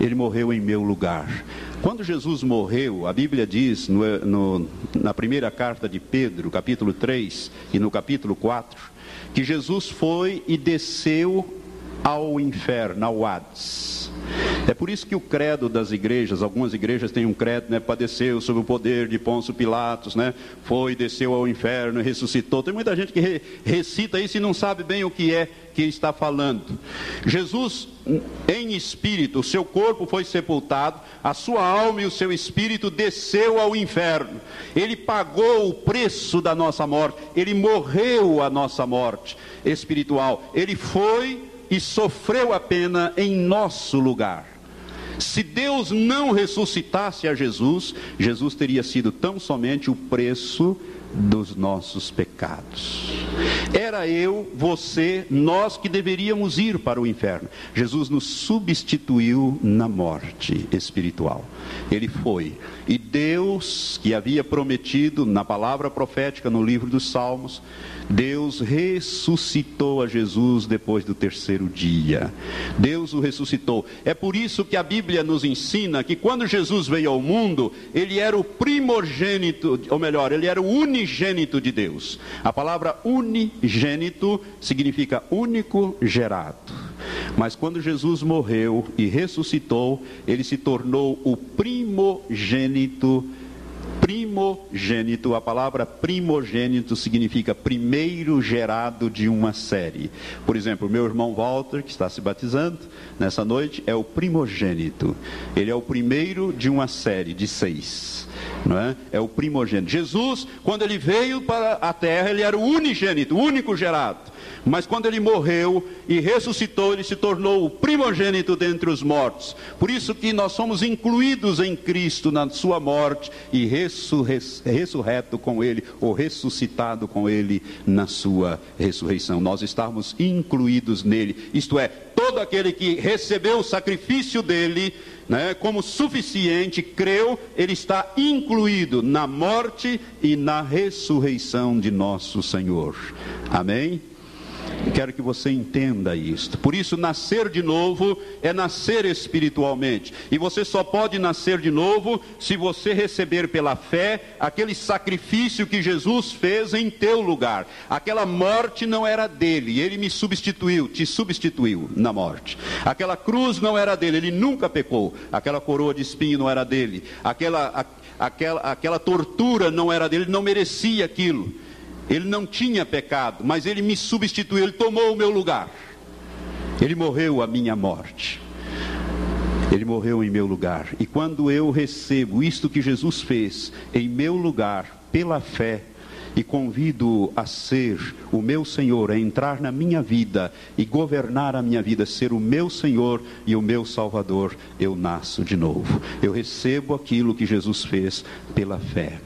Ele morreu em meu lugar. Quando Jesus morreu, a Bíblia diz no, no, na primeira carta de Pedro, capítulo 3 e no capítulo 4, que Jesus foi e desceu ao inferno, ao Hades. É por isso que o credo das igrejas, algumas igrejas têm um credo, né? Padeceu sob o poder de Pôncio Pilatos, né? Foi, desceu ao inferno, ressuscitou. Tem muita gente que re recita isso e não sabe bem o que é que está falando. Jesus, em espírito, o seu corpo foi sepultado, a sua alma e o seu espírito desceu ao inferno. Ele pagou o preço da nossa morte, ele morreu a nossa morte espiritual. Ele foi e sofreu a pena em nosso lugar. Se Deus não ressuscitasse a Jesus, Jesus teria sido tão somente o preço dos nossos pecados. Era eu, você, nós que deveríamos ir para o inferno. Jesus nos substituiu na morte espiritual. Ele foi. E Deus, que havia prometido na palavra profética no livro dos Salmos, Deus ressuscitou a Jesus depois do terceiro dia. Deus o ressuscitou. É por isso que a Bíblia nos ensina que quando Jesus veio ao mundo, ele era o primogênito, ou melhor, ele era o unigênito de Deus. A palavra unigênito significa único gerado. Mas quando Jesus morreu e ressuscitou, ele se tornou o primogênito primogênito, a palavra primogênito significa primeiro gerado de uma série. Por exemplo, meu irmão Walter, que está se batizando nessa noite, é o primogênito. Ele é o primeiro de uma série de seis. Não é? é o primogênito. Jesus, quando ele veio para a terra, ele era o unigênito, o único gerado. Mas quando ele morreu e ressuscitou, ele se tornou o primogênito dentre os mortos. Por isso que nós somos incluídos em Cristo na sua morte e ressurreto com ele, ou ressuscitado com ele na sua ressurreição. Nós estamos incluídos nele. Isto é, todo aquele que recebeu o sacrifício dele, né, como suficiente, creu, ele está incluído na morte e na ressurreição de nosso Senhor. Amém? Quero que você entenda isto. Por isso, nascer de novo é nascer espiritualmente. E você só pode nascer de novo se você receber pela fé aquele sacrifício que Jesus fez em teu lugar. Aquela morte não era dele, ele me substituiu, te substituiu na morte. Aquela cruz não era dele, ele nunca pecou. Aquela coroa de espinho não era dele. Aquela, aquela, aquela tortura não era dele, ele não merecia aquilo. Ele não tinha pecado, mas ele me substituiu, ele tomou o meu lugar. Ele morreu a minha morte. Ele morreu em meu lugar. E quando eu recebo isto que Jesus fez em meu lugar, pela fé, e convido a ser o meu Senhor, a entrar na minha vida e governar a minha vida, ser o meu Senhor e o meu Salvador, eu nasço de novo. Eu recebo aquilo que Jesus fez pela fé.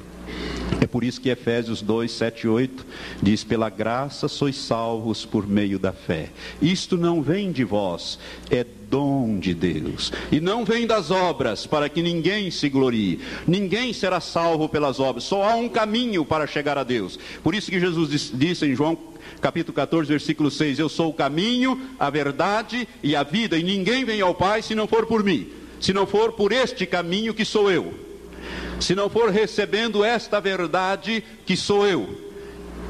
É por isso que Efésios 2, 7 e 8 diz: Pela graça sois salvos por meio da fé. Isto não vem de vós, é dom de Deus. E não vem das obras, para que ninguém se glorie. Ninguém será salvo pelas obras. Só há um caminho para chegar a Deus. Por isso que Jesus disse em João capítulo 14, versículo 6: Eu sou o caminho, a verdade e a vida, e ninguém vem ao Pai se não for por mim, se não for por este caminho que sou eu se não for recebendo esta verdade que sou eu,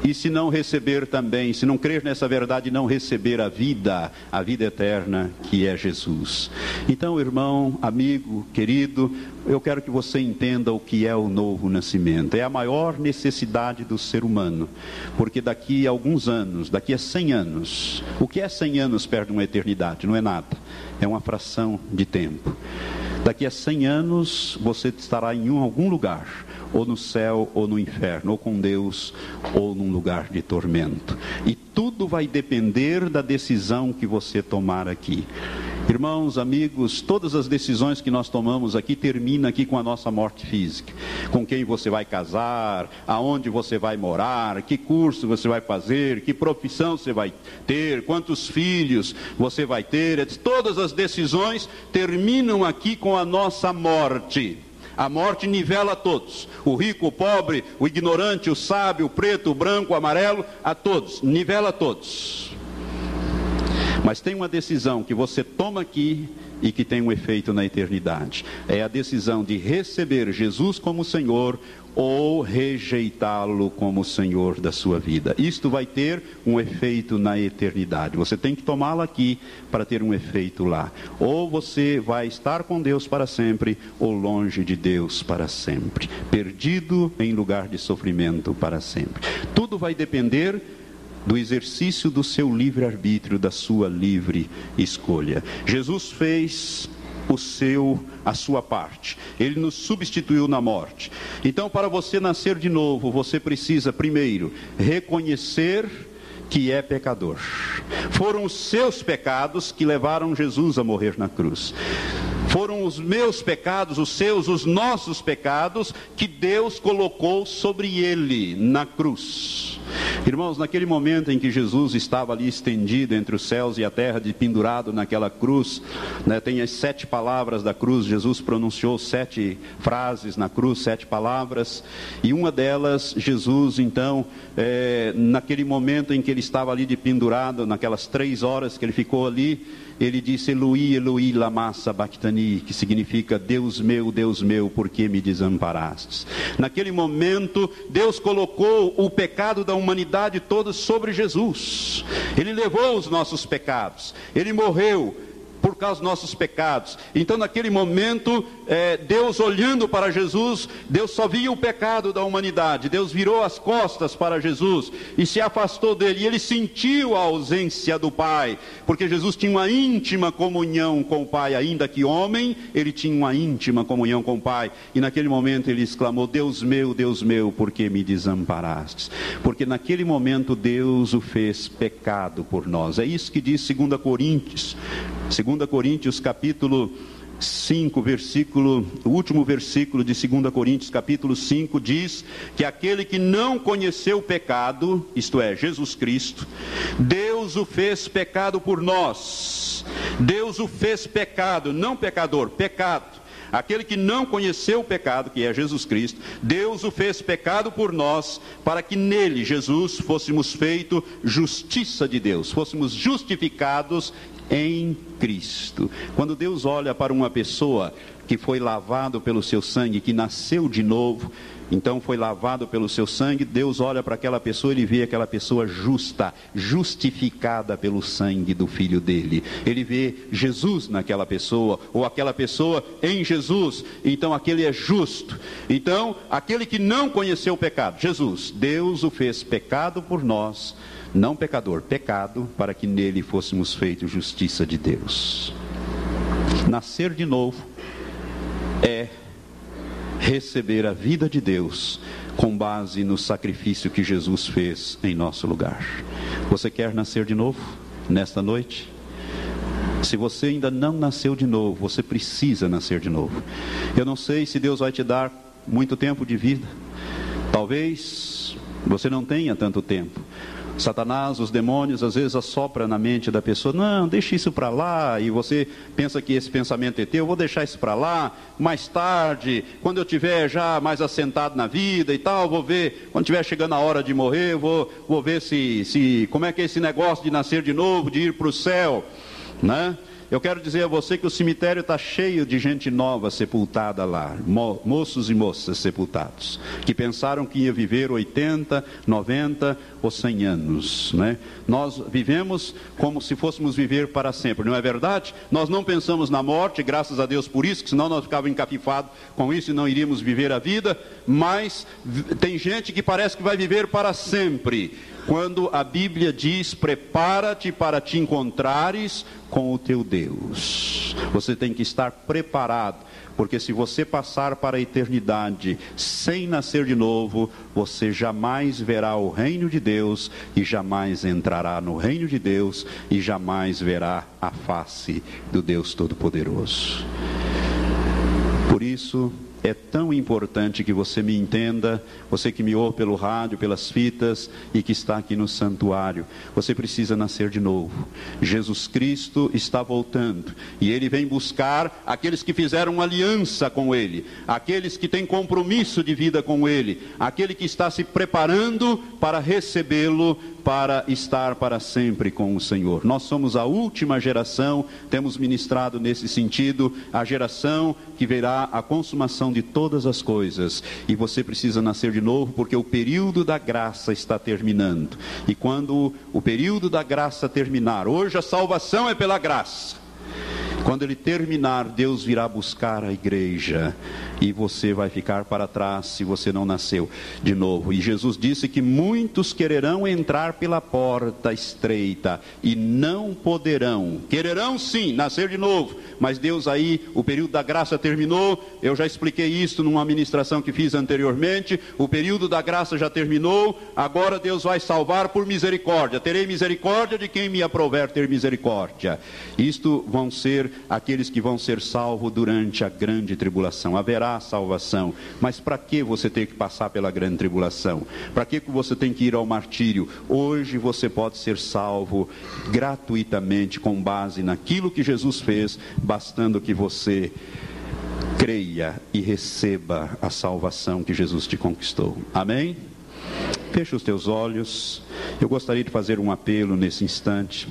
e se não receber também, se não crer nessa verdade, não receber a vida, a vida eterna que é Jesus. Então, irmão, amigo, querido, eu quero que você entenda o que é o novo nascimento. É a maior necessidade do ser humano, porque daqui a alguns anos, daqui a 100 anos, o que é 100 anos perto de uma eternidade? Não é nada, é uma fração de tempo. Daqui a 100 anos você estará em algum lugar, ou no céu ou no inferno, ou com Deus ou num lugar de tormento. E tudo vai depender da decisão que você tomar aqui. Irmãos, amigos, todas as decisões que nós tomamos aqui terminam aqui com a nossa morte física. Com quem você vai casar, aonde você vai morar, que curso você vai fazer, que profissão você vai ter, quantos filhos você vai ter. Todas as decisões terminam aqui com a nossa morte. A morte nivela todos: o rico, o pobre, o ignorante, o sábio, o preto, o branco, o amarelo, a todos, nivela todos. Mas tem uma decisão que você toma aqui e que tem um efeito na eternidade. É a decisão de receber Jesus como Senhor ou rejeitá-lo como Senhor da sua vida. Isto vai ter um efeito na eternidade. Você tem que tomá-lo aqui para ter um efeito lá. Ou você vai estar com Deus para sempre, ou longe de Deus para sempre. Perdido em lugar de sofrimento para sempre. Tudo vai depender do exercício do seu livre-arbítrio, da sua livre escolha. Jesus fez o seu a sua parte. Ele nos substituiu na morte. Então, para você nascer de novo, você precisa primeiro reconhecer que é pecador. Foram os seus pecados que levaram Jesus a morrer na cruz. Foram os meus pecados, os seus, os nossos pecados que Deus colocou sobre ele na cruz. Irmãos, naquele momento em que Jesus estava ali estendido entre os céus e a terra, de pendurado naquela cruz, né, tem as sete palavras da cruz, Jesus pronunciou sete frases na cruz, sete palavras, e uma delas, Jesus, então, é, naquele momento em que ele estava ali de pendurado, naquelas três horas que ele ficou ali, ele disse Eloi, Eloi, lama sabachthani, que significa Deus meu, Deus meu, por que me desamparastes? Naquele momento, Deus colocou o pecado da humanidade toda sobre Jesus. Ele levou os nossos pecados. Ele morreu por causa dos nossos pecados. Então, naquele momento, é, Deus olhando para Jesus, Deus só via o pecado da humanidade. Deus virou as costas para Jesus e se afastou dele. E ele sentiu a ausência do Pai, porque Jesus tinha uma íntima comunhão com o Pai, ainda que homem, ele tinha uma íntima comunhão com o Pai. E naquele momento ele exclamou: Deus meu, Deus meu, por que me desamparastes? Porque naquele momento Deus o fez pecado por nós. É isso que diz 2 Coríntios. 2 Coríntios capítulo 5, versículo, o último versículo de 2 Coríntios, capítulo 5, diz que aquele que não conheceu o pecado, isto é, Jesus Cristo, Deus o fez pecado por nós. Deus o fez pecado, não pecador, pecado. Aquele que não conheceu o pecado, que é Jesus Cristo, Deus o fez pecado por nós, para que nele, Jesus, fôssemos feito justiça de Deus, fôssemos justificados em Cristo. Quando Deus olha para uma pessoa que foi lavado pelo seu sangue, que nasceu de novo, então foi lavado pelo seu sangue, Deus olha para aquela pessoa, ele vê aquela pessoa justa, justificada pelo sangue do filho dele. Ele vê Jesus naquela pessoa, ou aquela pessoa em Jesus. Então aquele é justo. Então, aquele que não conheceu o pecado, Jesus, Deus o fez pecado por nós não pecador, pecado, para que nele fôssemos feitos justiça de Deus. Nascer de novo receber a vida de Deus com base no sacrifício que Jesus fez em nosso lugar. Você quer nascer de novo nesta noite? Se você ainda não nasceu de novo, você precisa nascer de novo. Eu não sei se Deus vai te dar muito tempo de vida. Talvez você não tenha tanto tempo. Satanás, os demônios, às vezes assopra na mente da pessoa: não, deixa isso para lá. E você pensa que esse pensamento é teu, vou deixar isso para lá. Mais tarde, quando eu tiver já mais assentado na vida e tal, vou ver. Quando tiver chegando a hora de morrer, vou, vou ver se, se como é que é esse negócio de nascer de novo, de ir para o céu, né? Eu quero dizer a você que o cemitério está cheio de gente nova sepultada lá, mo moços e moças sepultados, que pensaram que ia viver 80, 90 ou 100 anos. Né? Nós vivemos como se fôssemos viver para sempre, não é verdade? Nós não pensamos na morte, graças a Deus por isso, que senão nós ficávamos encafifados com isso e não iríamos viver a vida, mas tem gente que parece que vai viver para sempre quando a Bíblia diz: prepara-te para te encontrares com o teu Deus. Você tem que estar preparado, porque se você passar para a eternidade sem nascer de novo, você jamais verá o reino de Deus e jamais entrará no reino de Deus e jamais verá a face do Deus Todo-Poderoso. Por isso, é tão importante que você me entenda, você que me ouve pelo rádio, pelas fitas e que está aqui no santuário. Você precisa nascer de novo. Jesus Cristo está voltando e ele vem buscar aqueles que fizeram aliança com ele, aqueles que têm compromisso de vida com ele, aquele que está se preparando para recebê-lo para estar para sempre com o Senhor. Nós somos a última geração, temos ministrado nesse sentido, a geração que verá a consumação de todas as coisas. E você precisa nascer de novo, porque o período da graça está terminando. E quando o período da graça terminar, hoje a salvação é pela graça. Quando ele terminar, Deus virá buscar a igreja e você vai ficar para trás se você não nasceu de novo. E Jesus disse que muitos quererão entrar pela porta estreita e não poderão. Quererão sim nascer de novo, mas Deus aí, o período da graça terminou. Eu já expliquei isso numa ministração que fiz anteriormente. O período da graça já terminou. Agora Deus vai salvar por misericórdia. Terei misericórdia de quem me aprover ter misericórdia. Isto vão ser aqueles que vão ser salvos durante a grande tribulação. Haverá salvação. Mas para que você tem que passar pela grande tribulação? Para que você tem que ir ao martírio? Hoje você pode ser salvo gratuitamente com base naquilo que Jesus fez, bastando que você creia e receba a salvação que Jesus te conquistou. Amém? Feche os teus olhos. Eu gostaria de fazer um apelo nesse instante.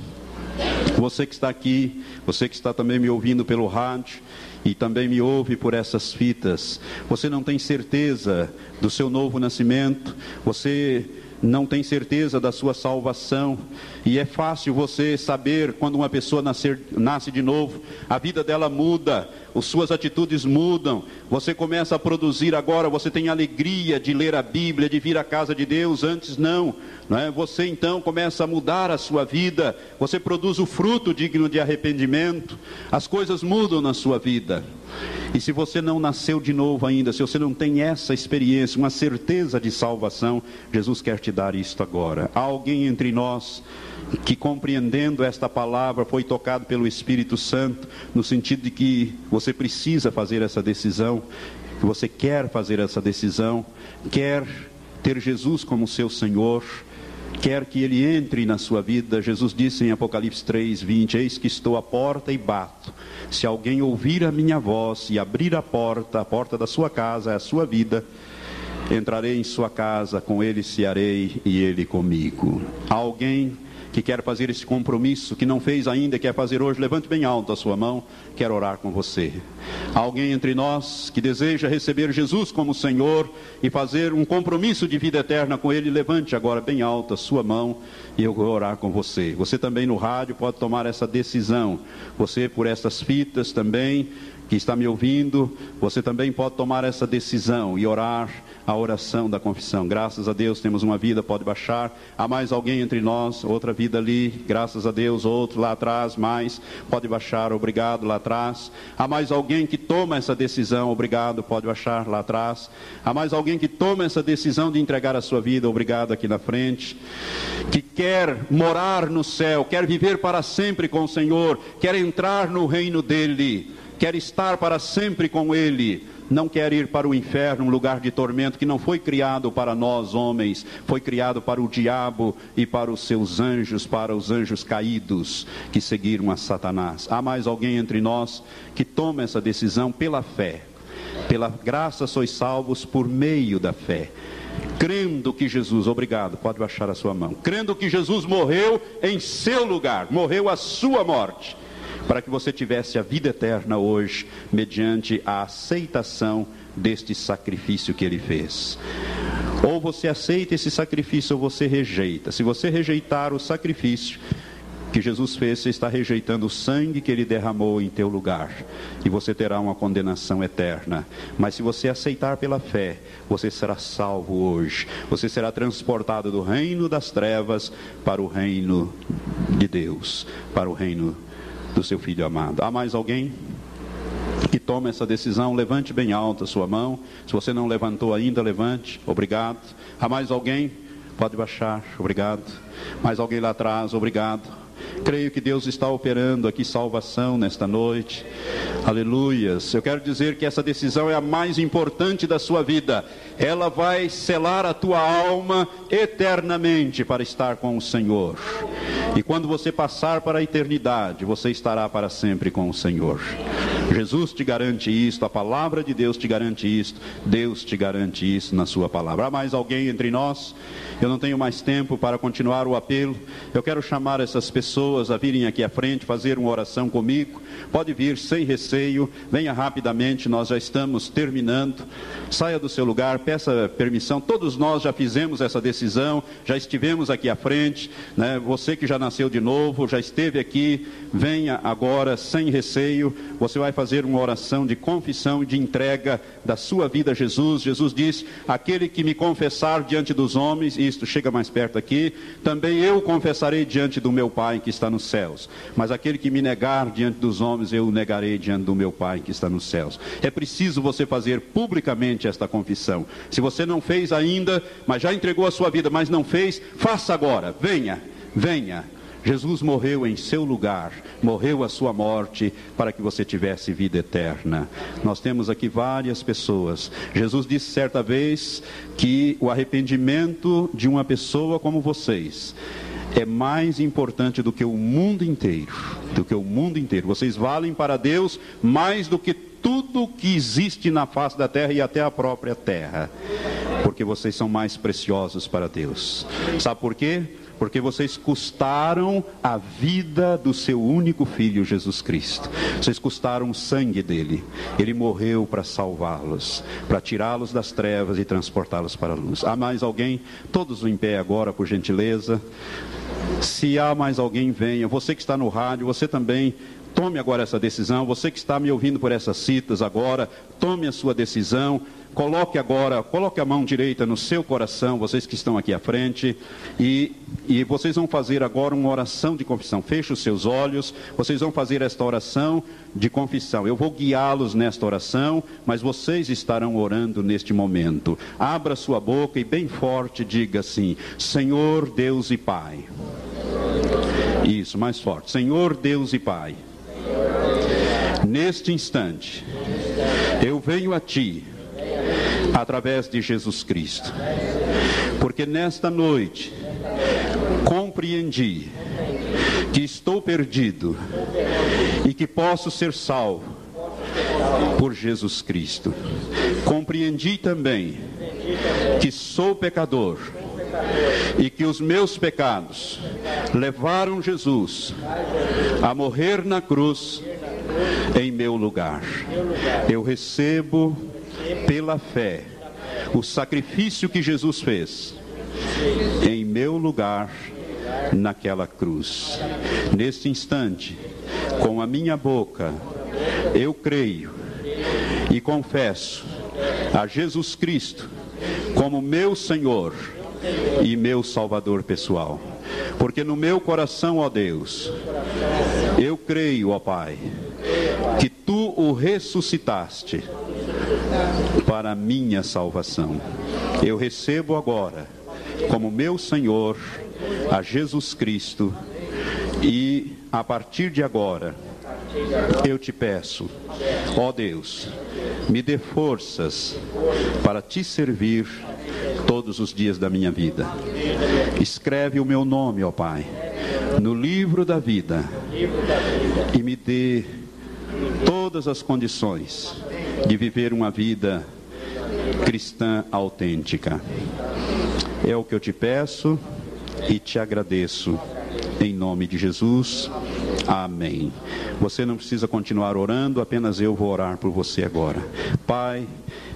Você que está aqui, você que está também me ouvindo pelo rádio, e também me ouve por essas fitas. Você não tem certeza do seu novo nascimento, você não tem certeza da sua salvação, e é fácil você saber quando uma pessoa nascer, nasce de novo, a vida dela muda, as suas atitudes mudam, você começa a produzir agora, você tem alegria de ler a Bíblia, de vir à casa de Deus, antes não, não é? Você então começa a mudar a sua vida, você produz o fruto digno de arrependimento, as coisas mudam na sua vida. E se você não nasceu de novo ainda, se você não tem essa experiência, uma certeza de salvação, Jesus quer te dar isto agora. Há alguém entre nós que compreendendo esta palavra foi tocado pelo Espírito Santo, no sentido de que você precisa fazer essa decisão, que você quer fazer essa decisão, quer ter Jesus como seu Senhor, quer que ele entre na sua vida. Jesus disse em Apocalipse 3, 20: Eis que estou à porta e bato. Se alguém ouvir a minha voz e abrir a porta, a porta da sua casa, é a sua vida, entrarei em sua casa, com ele cearei e ele comigo. Alguém que quer fazer esse compromisso, que não fez ainda, quer fazer hoje, levante bem alto a sua mão, quero orar com você. Alguém entre nós que deseja receber Jesus como Senhor e fazer um compromisso de vida eterna com Ele, levante agora bem alto a sua mão e eu vou orar com você. Você também no rádio pode tomar essa decisão. Você por essas fitas também que está me ouvindo, você também pode tomar essa decisão e orar a oração da confissão. Graças a Deus temos uma vida, pode baixar. Há mais alguém entre nós, outra vida ali, graças a Deus, outro lá atrás, mais, pode baixar, obrigado lá atrás. Há mais alguém que toma essa decisão, obrigado, pode baixar lá atrás. Há mais alguém que toma essa decisão de entregar a sua vida, obrigado aqui na frente. Que quer morar no céu, quer viver para sempre com o Senhor, quer entrar no reino dele, quer estar para sempre com ele. Não quer ir para o inferno, um lugar de tormento que não foi criado para nós homens, foi criado para o diabo e para os seus anjos, para os anjos caídos que seguiram a Satanás. Há mais alguém entre nós que toma essa decisão pela fé. Pela graça sois salvos por meio da fé. Crendo que Jesus, obrigado, pode baixar a sua mão, crendo que Jesus morreu em seu lugar, morreu a sua morte, para que você tivesse a vida eterna hoje, mediante a aceitação deste sacrifício que ele fez. Ou você aceita esse sacrifício ou você rejeita. Se você rejeitar o sacrifício que Jesus fez, você está rejeitando o sangue que ele derramou em teu lugar, e você terá uma condenação eterna. Mas se você aceitar pela fé, você será salvo hoje. Você será transportado do reino das trevas para o reino de Deus, para o reino do seu filho amado. Há mais alguém que toma essa decisão? Levante bem alta a sua mão. Se você não levantou ainda, levante. Obrigado. Há mais alguém? Pode baixar. Obrigado. Mais alguém lá atrás? Obrigado. Creio que Deus está operando aqui salvação nesta noite. Aleluias. Eu quero dizer que essa decisão é a mais importante da sua vida. Ela vai selar a tua alma eternamente para estar com o Senhor. E quando você passar para a eternidade, você estará para sempre com o Senhor. Jesus te garante isto, a palavra de Deus te garante isto, Deus te garante isso na sua palavra. Há mais alguém entre nós? Eu não tenho mais tempo para continuar o apelo. Eu quero chamar essas pessoas a virem aqui à frente, fazer uma oração comigo. Pode vir sem receio, venha rapidamente, nós já estamos terminando. Saia do seu lugar, peça permissão. Todos nós já fizemos essa decisão, já estivemos aqui à frente. Né? Você que já nasceu de novo, já esteve aqui, venha agora sem receio. Você vai fazer uma oração de confissão e de entrega da sua vida a Jesus. Jesus diz: Aquele que me confessar diante dos homens, isto chega mais perto aqui, também eu confessarei diante do meu Pai que está nos céus. Mas aquele que me negar diante dos homens, eu o negarei diante do meu Pai que está nos céus. É preciso você fazer publicamente esta confissão. Se você não fez ainda, mas já entregou a sua vida, mas não fez, faça agora. Venha, venha Jesus morreu em seu lugar, morreu a sua morte para que você tivesse vida eterna. Nós temos aqui várias pessoas. Jesus disse certa vez que o arrependimento de uma pessoa como vocês é mais importante do que o mundo inteiro, do que o mundo inteiro. Vocês valem para Deus mais do que tudo que existe na face da terra e até a própria terra, porque vocês são mais preciosos para Deus. Sabe por quê? Porque vocês custaram a vida do seu único filho Jesus Cristo. Vocês custaram o sangue dele. Ele morreu para salvá-los, para tirá-los das trevas e transportá-los para a luz. Há mais alguém? Todos em pé agora, por gentileza. Se há mais alguém, venha. Você que está no rádio, você também tome agora essa decisão. Você que está me ouvindo por essas citas agora, tome a sua decisão. Coloque agora, coloque a mão direita no seu coração, vocês que estão aqui à frente, e, e vocês vão fazer agora uma oração de confissão. Feche os seus olhos, vocês vão fazer esta oração de confissão. Eu vou guiá-los nesta oração, mas vocês estarão orando neste momento. Abra sua boca e bem forte diga assim: Senhor Deus e Pai. Isso, mais forte. Senhor Deus e Pai. Neste instante, eu venho a Ti através de Jesus Cristo. Porque nesta noite compreendi que estou perdido e que posso ser salvo por Jesus Cristo. Compreendi também que sou pecador e que os meus pecados levaram Jesus a morrer na cruz em meu lugar. Eu recebo pela fé, o sacrifício que Jesus fez em meu lugar naquela cruz. Neste instante, com a minha boca, eu creio e confesso a Jesus Cristo como meu Senhor e meu Salvador pessoal. Porque no meu coração, ó Deus, eu creio, ó Pai, que tu o ressuscitaste para a minha salvação. Eu recebo agora como meu Senhor a Jesus Cristo e a partir de agora eu te peço, ó Deus, me dê forças para te servir todos os dias da minha vida. Escreve o meu nome, ó Pai, no livro da vida e me dê todas as condições de viver uma vida cristã autêntica. É o que eu te peço e te agradeço. Em nome de Jesus. Amém. Você não precisa continuar orando, apenas eu vou orar por você agora. Pai,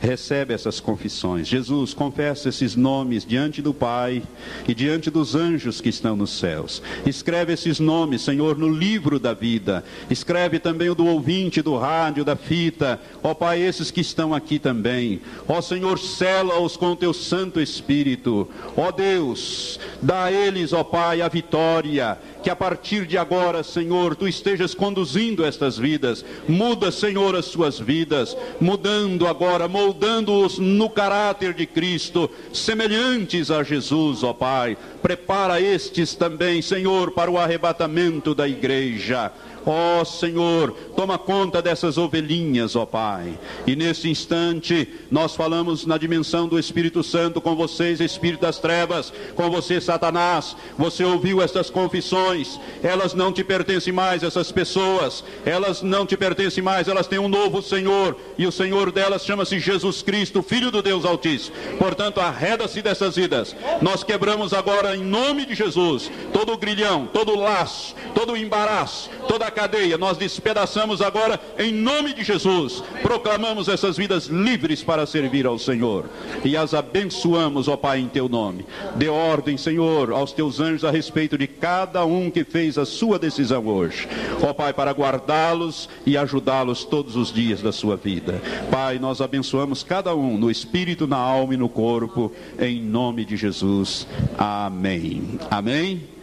recebe essas confissões. Jesus, confessa esses nomes diante do Pai e diante dos anjos que estão nos céus. Escreve esses nomes, Senhor, no livro da vida. Escreve também o do ouvinte, do rádio, da fita. Ó Pai, esses que estão aqui também. Ó Senhor, sela-os com teu Santo Espírito. Ó Deus, dá a eles, ó Pai, a vitória que a partir de agora, Senhor, tu estejas conduzindo estas vidas. Muda, Senhor, as suas vidas, mudando agora, moldando-os no caráter de Cristo, semelhantes a Jesus, ó Pai. Prepara estes também, Senhor, para o arrebatamento da igreja. Ó oh, Senhor, toma conta dessas ovelhinhas, ó oh, Pai. E nesse instante, nós falamos na dimensão do Espírito Santo com vocês, Espírito das Trevas, com você, Satanás. Você ouviu essas confissões, elas não te pertencem mais, essas pessoas, elas não te pertencem mais, elas têm um novo Senhor, e o Senhor delas chama-se Jesus Cristo, Filho do Deus Altíssimo. Portanto, arreda-se dessas vidas. Nós quebramos agora, em nome de Jesus, todo o grilhão, todo o laço, todo o embaraço, toda a cadeia, nós despedaçamos agora em nome de Jesus. Proclamamos essas vidas livres para servir ao Senhor e as abençoamos, ó Pai, em teu nome. Dê ordem, Senhor, aos teus anjos a respeito de cada um que fez a sua decisão hoje. Ó Pai, para guardá-los e ajudá-los todos os dias da sua vida. Pai, nós abençoamos cada um no espírito, na alma e no corpo, em nome de Jesus. Amém. Amém.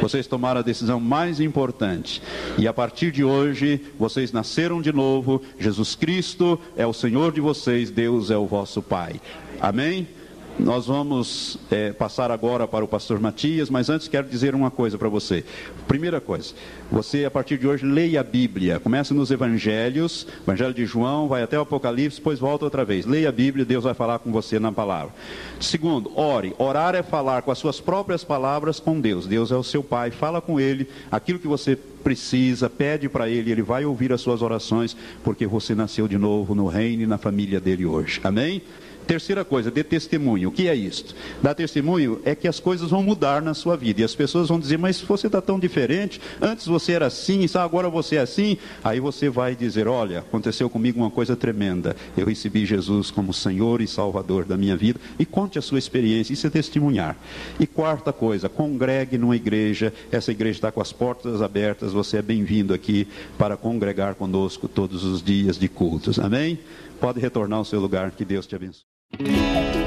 Vocês tomaram a decisão mais importante. E a partir de hoje, vocês nasceram de novo. Jesus Cristo é o Senhor de vocês, Deus é o vosso Pai. Amém? Nós vamos é, passar agora para o pastor Matias, mas antes quero dizer uma coisa para você. Primeira coisa, você a partir de hoje leia a Bíblia. Comece nos Evangelhos, Evangelho de João, vai até o Apocalipse, depois volta outra vez. Leia a Bíblia, Deus vai falar com você na palavra. Segundo, ore. Orar é falar com as suas próprias palavras com Deus. Deus é o seu Pai, fala com Ele aquilo que você precisa, pede para Ele, Ele vai ouvir as suas orações, porque você nasceu de novo no reino e na família dele hoje. Amém? Terceira coisa, dê testemunho. O que é isto? Dar testemunho é que as coisas vão mudar na sua vida. E as pessoas vão dizer, mas você está tão diferente, antes você era assim, agora você é assim. Aí você vai dizer, olha, aconteceu comigo uma coisa tremenda. Eu recebi Jesus como Senhor e Salvador da minha vida. E conte a sua experiência, isso é testemunhar. E quarta coisa, congregue numa igreja. Essa igreja está com as portas abertas, você é bem-vindo aqui para congregar conosco todos os dias de cultos. Amém? Pode retornar ao seu lugar, que Deus te abençoe. É Música